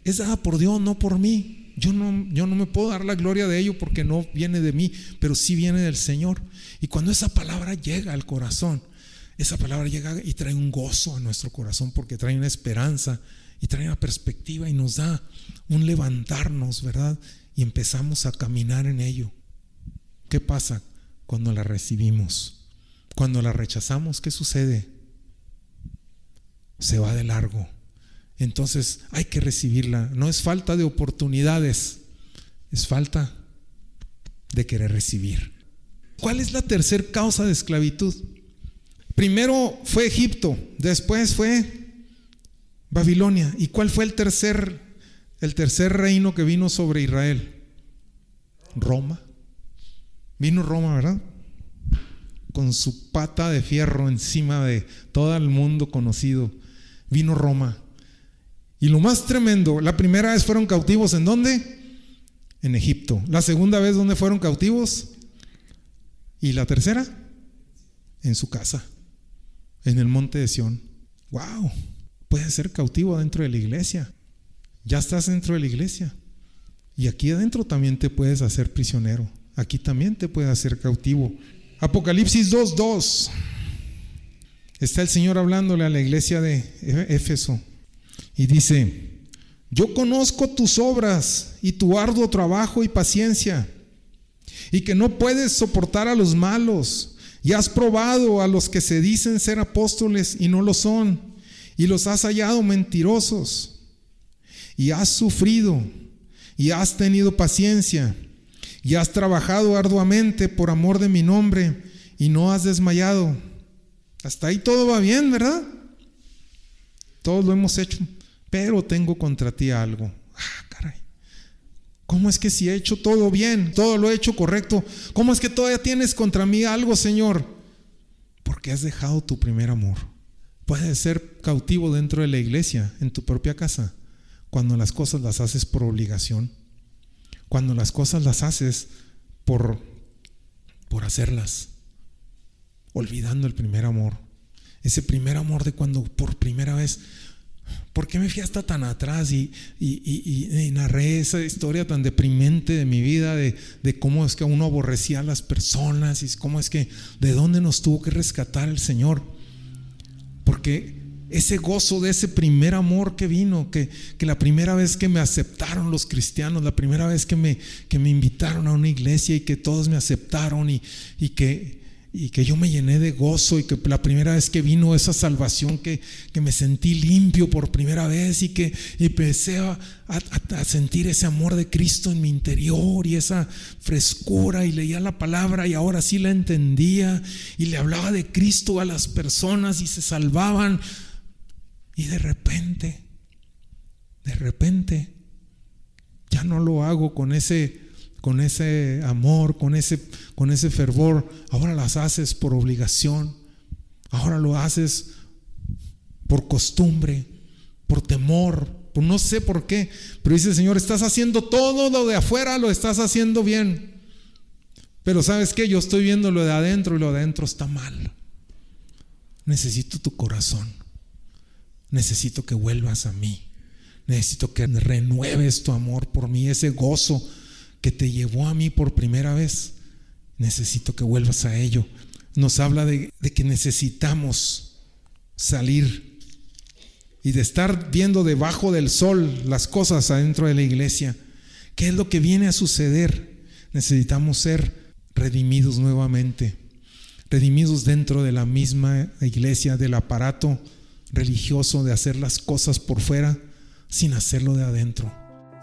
es dada por Dios, no por mí. Yo no, yo no me puedo dar la gloria de ello porque no viene de mí, pero sí viene del Señor. Y cuando esa palabra llega al corazón, esa palabra llega y trae un gozo a nuestro corazón porque trae una esperanza y trae una perspectiva y nos da un levantarnos, ¿verdad? y empezamos a caminar en ello. ¿Qué pasa cuando la recibimos? Cuando la rechazamos, ¿qué sucede? Se va de largo. Entonces hay que recibirla. No es falta de oportunidades, es falta de querer recibir. ¿Cuál es la tercera causa de esclavitud? Primero fue Egipto, después fue Babilonia. ¿Y cuál fue el tercer el tercer reino que vino sobre Israel? Roma. Vino Roma, ¿verdad? Con su pata de fierro encima de todo el mundo conocido. Vino Roma. Y lo más tremendo, la primera vez fueron cautivos en dónde? En Egipto. La segunda vez, ¿dónde fueron cautivos? Y la tercera, en su casa, en el monte de Sión. ¡Wow! Puede ser cautivo dentro de la iglesia. Ya estás dentro de la iglesia. Y aquí adentro también te puedes hacer prisionero. Aquí también te puedes hacer cautivo. Apocalipsis 2.2. Está el Señor hablándole a la iglesia de Éfeso. Y dice, yo conozco tus obras y tu arduo trabajo y paciencia. Y que no puedes soportar a los malos. Y has probado a los que se dicen ser apóstoles y no lo son. Y los has hallado mentirosos y has sufrido y has tenido paciencia y has trabajado arduamente por amor de mi nombre y no has desmayado. Hasta ahí todo va bien, ¿verdad? Todos lo hemos hecho, pero tengo contra ti algo. Ah, caray. ¿Cómo es que si he hecho todo bien, todo lo he hecho correcto, cómo es que todavía tienes contra mí algo, Señor? Porque has dejado tu primer amor. Puedes ser cautivo dentro de la iglesia, en tu propia casa cuando las cosas las haces por obligación, cuando las cosas las haces por, por hacerlas, olvidando el primer amor, ese primer amor de cuando por primera vez, ¿por qué me fui hasta tan atrás y, y, narré esa historia tan deprimente de mi vida, de, de cómo es que uno aborrecía a las personas y cómo es que, de dónde nos tuvo que rescatar el Señor? Ese gozo de ese primer amor que vino, que, la primera vez que me aceptaron los cristianos, la primera vez que me, que me invitaron a una iglesia y que todos me aceptaron y, que, y que yo me llené de gozo y que la primera vez que vino esa salvación, que, que me sentí limpio por primera vez y que empecé a, a, sentir ese amor de Cristo en mi interior y esa frescura y leía la palabra y ahora sí la entendía y le hablaba de Cristo a las personas y se salvaban. Y de repente, de repente, ya no lo hago con ese, con ese amor, con ese, con ese fervor. Ahora las haces por obligación. Ahora lo haces por costumbre, por temor, por no sé por qué. Pero dice Señor, estás haciendo todo lo de afuera, lo estás haciendo bien. Pero sabes qué, yo estoy viendo lo de adentro y lo de adentro está mal. Necesito tu corazón necesito que vuelvas a mí. Necesito que renueves tu amor por mí, ese gozo que te llevó a mí por primera vez. Necesito que vuelvas a ello. Nos habla de, que necesitamos salir y de estar viendo debajo del sol las cosas adentro de la iglesia. ¿Qué es lo que viene a suceder? Necesitamos ser redimidos nuevamente, redimidos dentro de la misma iglesia, del aparato religioso de hacer las cosas por fuera sin hacerlo de adentro.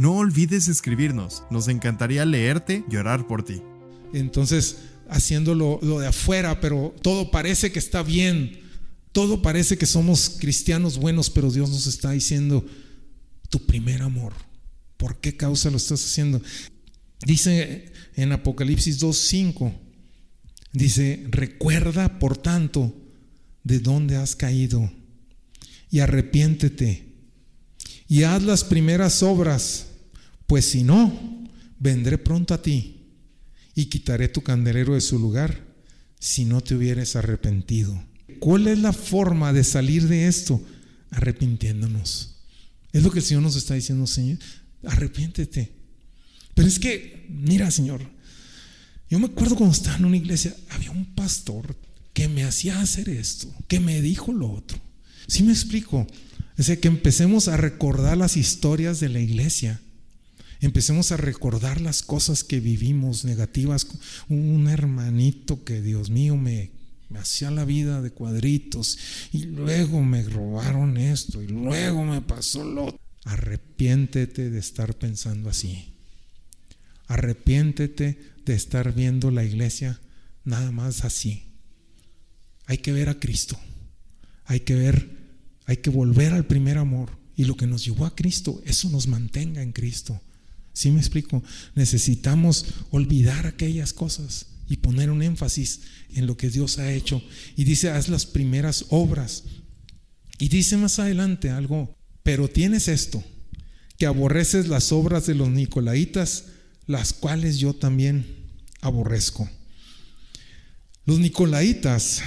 No olvides escribirnos, nos encantaría leerte y orar por ti. Entonces, haciéndolo lo de afuera, pero todo parece que está bien, todo parece que somos cristianos buenos, pero Dios nos está diciendo, tu primer amor, ¿por qué causa lo estás haciendo? Dice en Apocalipsis 2.5, dice, recuerda por tanto de dónde has caído y arrepiéntete y haz las primeras obras, pues si no, vendré pronto a ti y quitaré tu candelero de su lugar si no te hubieres arrepentido. ¿Cuál es la forma de salir de esto? Arrepintiéndonos. Es lo que el Señor nos está diciendo, Señor, arrepiéntete. Pero es que, mira, Señor, yo me acuerdo cuando estaba en una iglesia, había un pastor que me hacía hacer esto, que me dijo lo otro. ¿Sí me explico? Es que empecemos a recordar las historias de la iglesia. Empecemos a recordar las cosas que vivimos negativas. Un hermanito que, Dios mío, me, me hacía la vida de cuadritos y luego me robaron esto y luego me pasó lo otro. Arrepiéntete de estar pensando así. Arrepiéntete de estar viendo la iglesia nada más así. Hay que ver a Cristo. Hay que ver, hay que volver al primer amor. Y lo que nos llevó a Cristo, eso nos mantenga en Cristo. ¿Sí me explico? Necesitamos olvidar aquellas cosas y poner un énfasis en lo que Dios ha hecho. Y dice, haz las primeras obras. Y dice más adelante algo, pero tienes esto, que aborreces las obras de los nicolaitas, las cuales yo también aborrezco. Los nicolaitas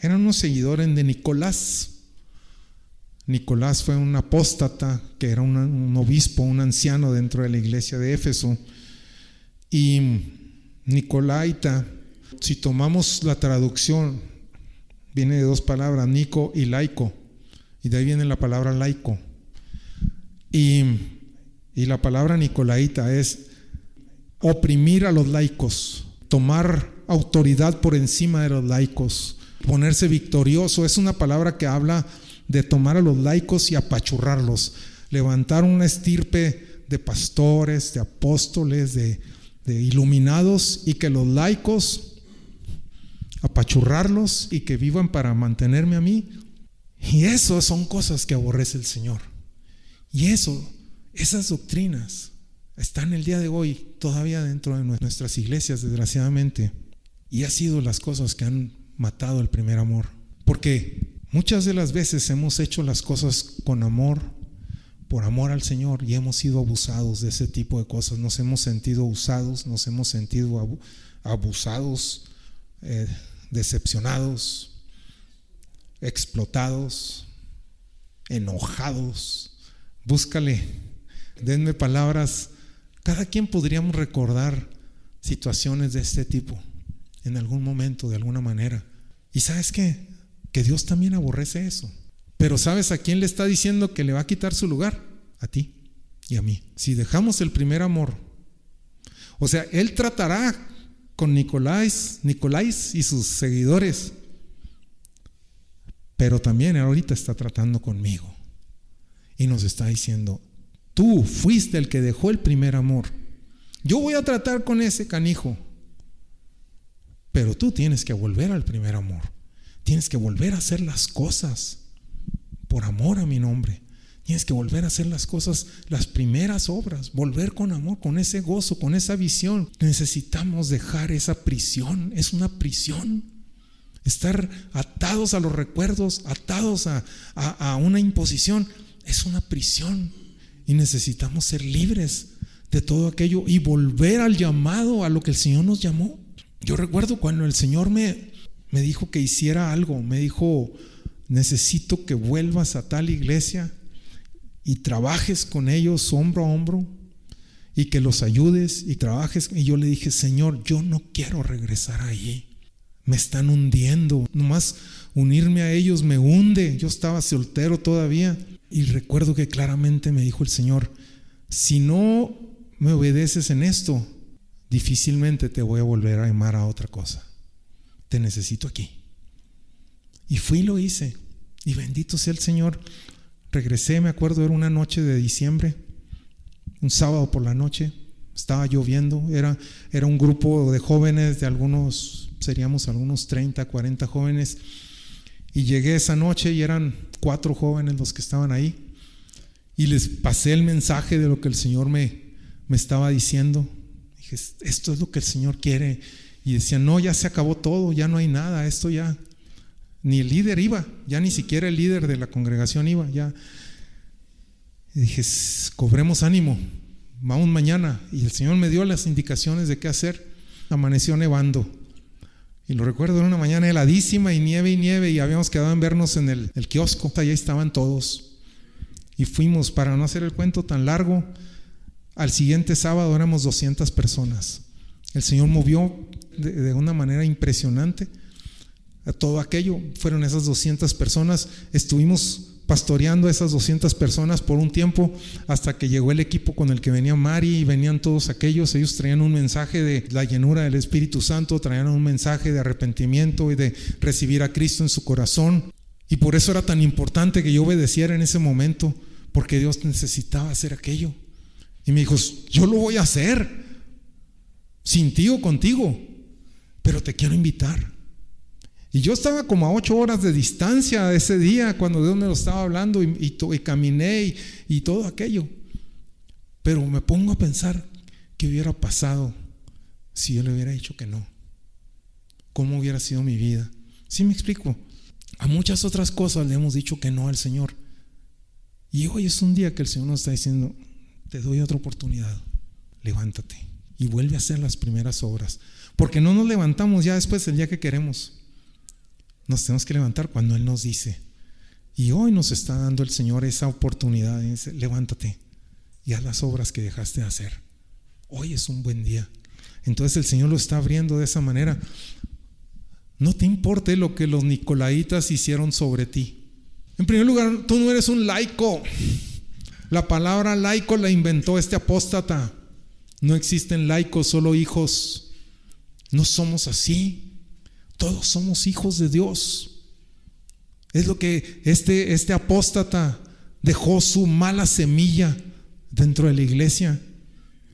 eran unos seguidores de Nicolás. Nicolás fue un apóstata que era un, obispo, un anciano dentro de la iglesia de Éfeso. Y Nicolaita, si tomamos la traducción, viene de dos palabras, Nico y laico. Y de ahí viene la palabra laico. Y, y la palabra Nicolaita es oprimir a los laicos, tomar autoridad por encima de los laicos, ponerse victorioso. Es una palabra que habla de tomar a los laicos y apachurrarlos, levantar una estirpe de pastores, de apóstoles, de, iluminados y que los laicos apachurrarlos y que vivan para mantenerme a mí. Y eso son cosas que aborrece el Señor. Y eso, esas doctrinas están el día de hoy todavía dentro de nuestras iglesias, desgraciadamente. Y ha sido las cosas que han matado el primer amor. Porque Muchas de las veces hemos hecho las cosas con amor, por amor al Señor, y hemos sido abusados de ese tipo de cosas. Nos hemos sentido usados, nos hemos sentido abusados, eh, decepcionados, explotados, enojados. Búscale, denme palabras. Cada quien podríamos recordar situaciones de este tipo en algún momento, de alguna manera. ¿Y sabes qué? Que Dios también aborrece eso. Pero ¿sabes a quién le está diciendo que le va a quitar su lugar? A ti y a mí. Si dejamos el primer amor. O sea, Él tratará con Nicolás, Nicolás y sus seguidores. Pero también ahorita está tratando conmigo. Y nos está diciendo, tú fuiste el que dejó el primer amor. Yo voy a tratar con ese canijo. Pero tú tienes que volver al primer amor. Tienes que volver a hacer las cosas por amor a mi nombre. Tienes que volver a hacer las cosas, las primeras obras, volver con amor, con ese gozo, con esa visión. Necesitamos dejar esa prisión, es una prisión. Estar atados a los recuerdos, atados a, a una imposición, es una prisión. Y necesitamos ser libres de todo aquello y volver al llamado, a lo que el Señor nos llamó. Yo recuerdo cuando el Señor me, me dijo que hiciera algo, me dijo, necesito que vuelvas a tal iglesia y trabajes con ellos hombro a hombro y que los ayudes y trabajes. Y yo le dije, Señor, yo no quiero regresar allí. Me están hundiendo. Nomás unirme a ellos me hunde. Yo estaba soltero todavía. Y recuerdo que claramente me dijo el Señor, si no me obedeces en esto, difícilmente te voy a volver a llamar a otra cosa. Te necesito aquí. Y fui y lo hice. Y bendito sea el Señor. Regresé, me acuerdo, era una noche de diciembre, un sábado por la noche, estaba lloviendo, era, era un grupo de jóvenes, de algunos, seríamos algunos 30, 40 jóvenes, y llegué esa noche y eran cuatro jóvenes los que estaban ahí, y les pasé el mensaje de lo que el Señor me, me estaba diciendo. Dije, esto es lo que el Señor quiere. Y decían, no, ya se acabó todo, ya no hay nada, esto ya, ni el líder iba, ya ni siquiera el líder de la congregación iba, ya. Y dije, cobremos ánimo, aún mañana. Y el Señor me dio las indicaciones de qué hacer. Amaneció nevando. Y lo recuerdo, era una mañana heladísima y nieve y nieve y habíamos quedado en vernos en el, el kiosco. Allá estaban todos. Y fuimos, para no hacer el cuento tan largo, al siguiente sábado éramos 200 personas. El Señor movió de, una manera impresionante a todo aquello. Fueron esas 200 personas. Estuvimos pastoreando a esas 200 personas por un tiempo hasta que llegó el equipo con el que venía Mari y venían todos aquellos. Ellos traían un mensaje de la llenura del Espíritu Santo, traían un mensaje de arrepentimiento y de recibir a Cristo en su corazón. Y por eso era tan importante que yo obedeciera en ese momento, porque Dios necesitaba hacer aquello. Y me dijo, yo lo voy a hacer, sin ti o contigo, pero te quiero invitar. Y yo estaba como a ocho horas de distancia ese día cuando Dios me lo estaba hablando y, caminé y, y todo aquello. Pero me pongo a pensar qué hubiera pasado si yo le hubiera dicho que no. ¿Cómo hubiera sido mi vida? ¿Sí me explico? A muchas otras cosas le hemos dicho que no al Señor. Y hoy es un día que el Señor nos está diciendo, te doy otra oportunidad, levántate y vuelve a hacer las primeras obras. Porque no nos levantamos ya después del día que queremos. Nos tenemos que levantar cuando Él nos dice. Y hoy nos está dando el Señor esa oportunidad. Levántate y haz las obras que dejaste de hacer. Hoy es un buen día. Entonces el Señor lo está abriendo de esa manera. No te importe lo que los nicolaitas hicieron sobre ti. En primer lugar, tú no eres un laico. La palabra laico la inventó este apóstata. No existen laicos, solo hijos. No somos así. Todos somos hijos de Dios. Es lo que este, este apóstata dejó su mala semilla dentro de la iglesia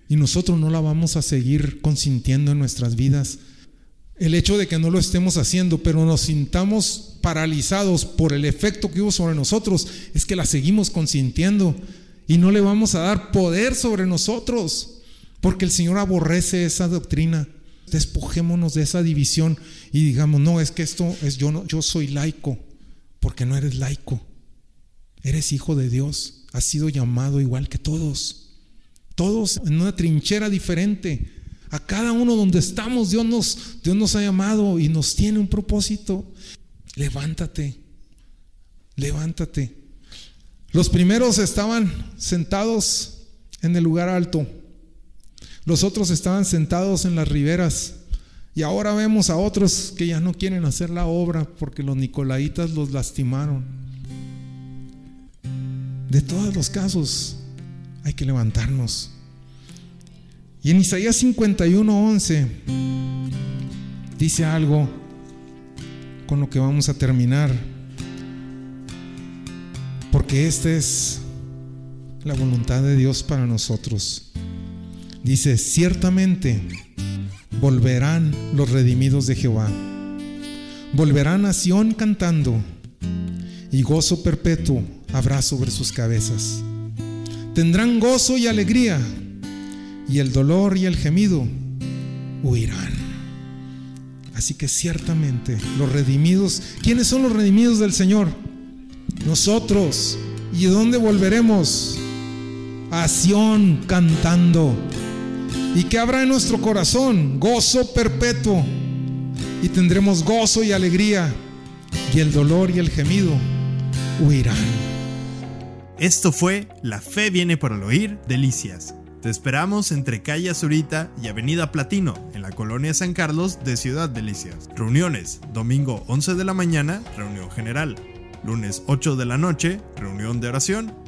y nosotros no la vamos a seguir consintiendo en nuestras vidas. El hecho de que no lo estemos haciendo, pero nos sintamos paralizados por el efecto que hubo sobre nosotros, es que la seguimos consintiendo y no le vamos a dar poder sobre nosotros, porque el Señor aborrece esa doctrina despojémonos de esa división y digamos, no, es que esto es yo no, yo soy laico, porque no eres laico. Eres hijo de Dios, has sido llamado igual que todos. Todos en una trinchera diferente. A cada uno donde estamos, Dios nos, Dios nos ha llamado y nos tiene un propósito. Levántate, levántate. Los primeros estaban sentados en el lugar alto los otros estaban sentados en las riberas. Y ahora vemos a otros que ya no quieren hacer la obra porque los nicolaitas los lastimaron. De todos los casos, hay que levantarnos. Y en Isaías 51:11 dice algo con lo que vamos a terminar. Porque esta es la voluntad de Dios para nosotros. Dice, ciertamente volverán los redimidos de Jehová. Volverán a Sión cantando y gozo perpetuo habrá sobre sus cabezas. Tendrán gozo y alegría y el dolor y el gemido huirán. Así que ciertamente los redimidos, ¿quiénes son los redimidos del Señor? Nosotros. ¿Y de dónde volveremos? A Sión cantando ¿Y que habrá en nuestro corazón? Gozo perpetuo. Y tendremos gozo y alegría. Y el dolor y el gemido huirán. Esto fue La Fe viene por el oír, Delicias. Te esperamos entre calle Azurita y Avenida Platino, en la colonia San Carlos de Ciudad Delicias. Reuniones, domingo 11 de la mañana, reunión general. Lunes 8 de la noche, reunión de oración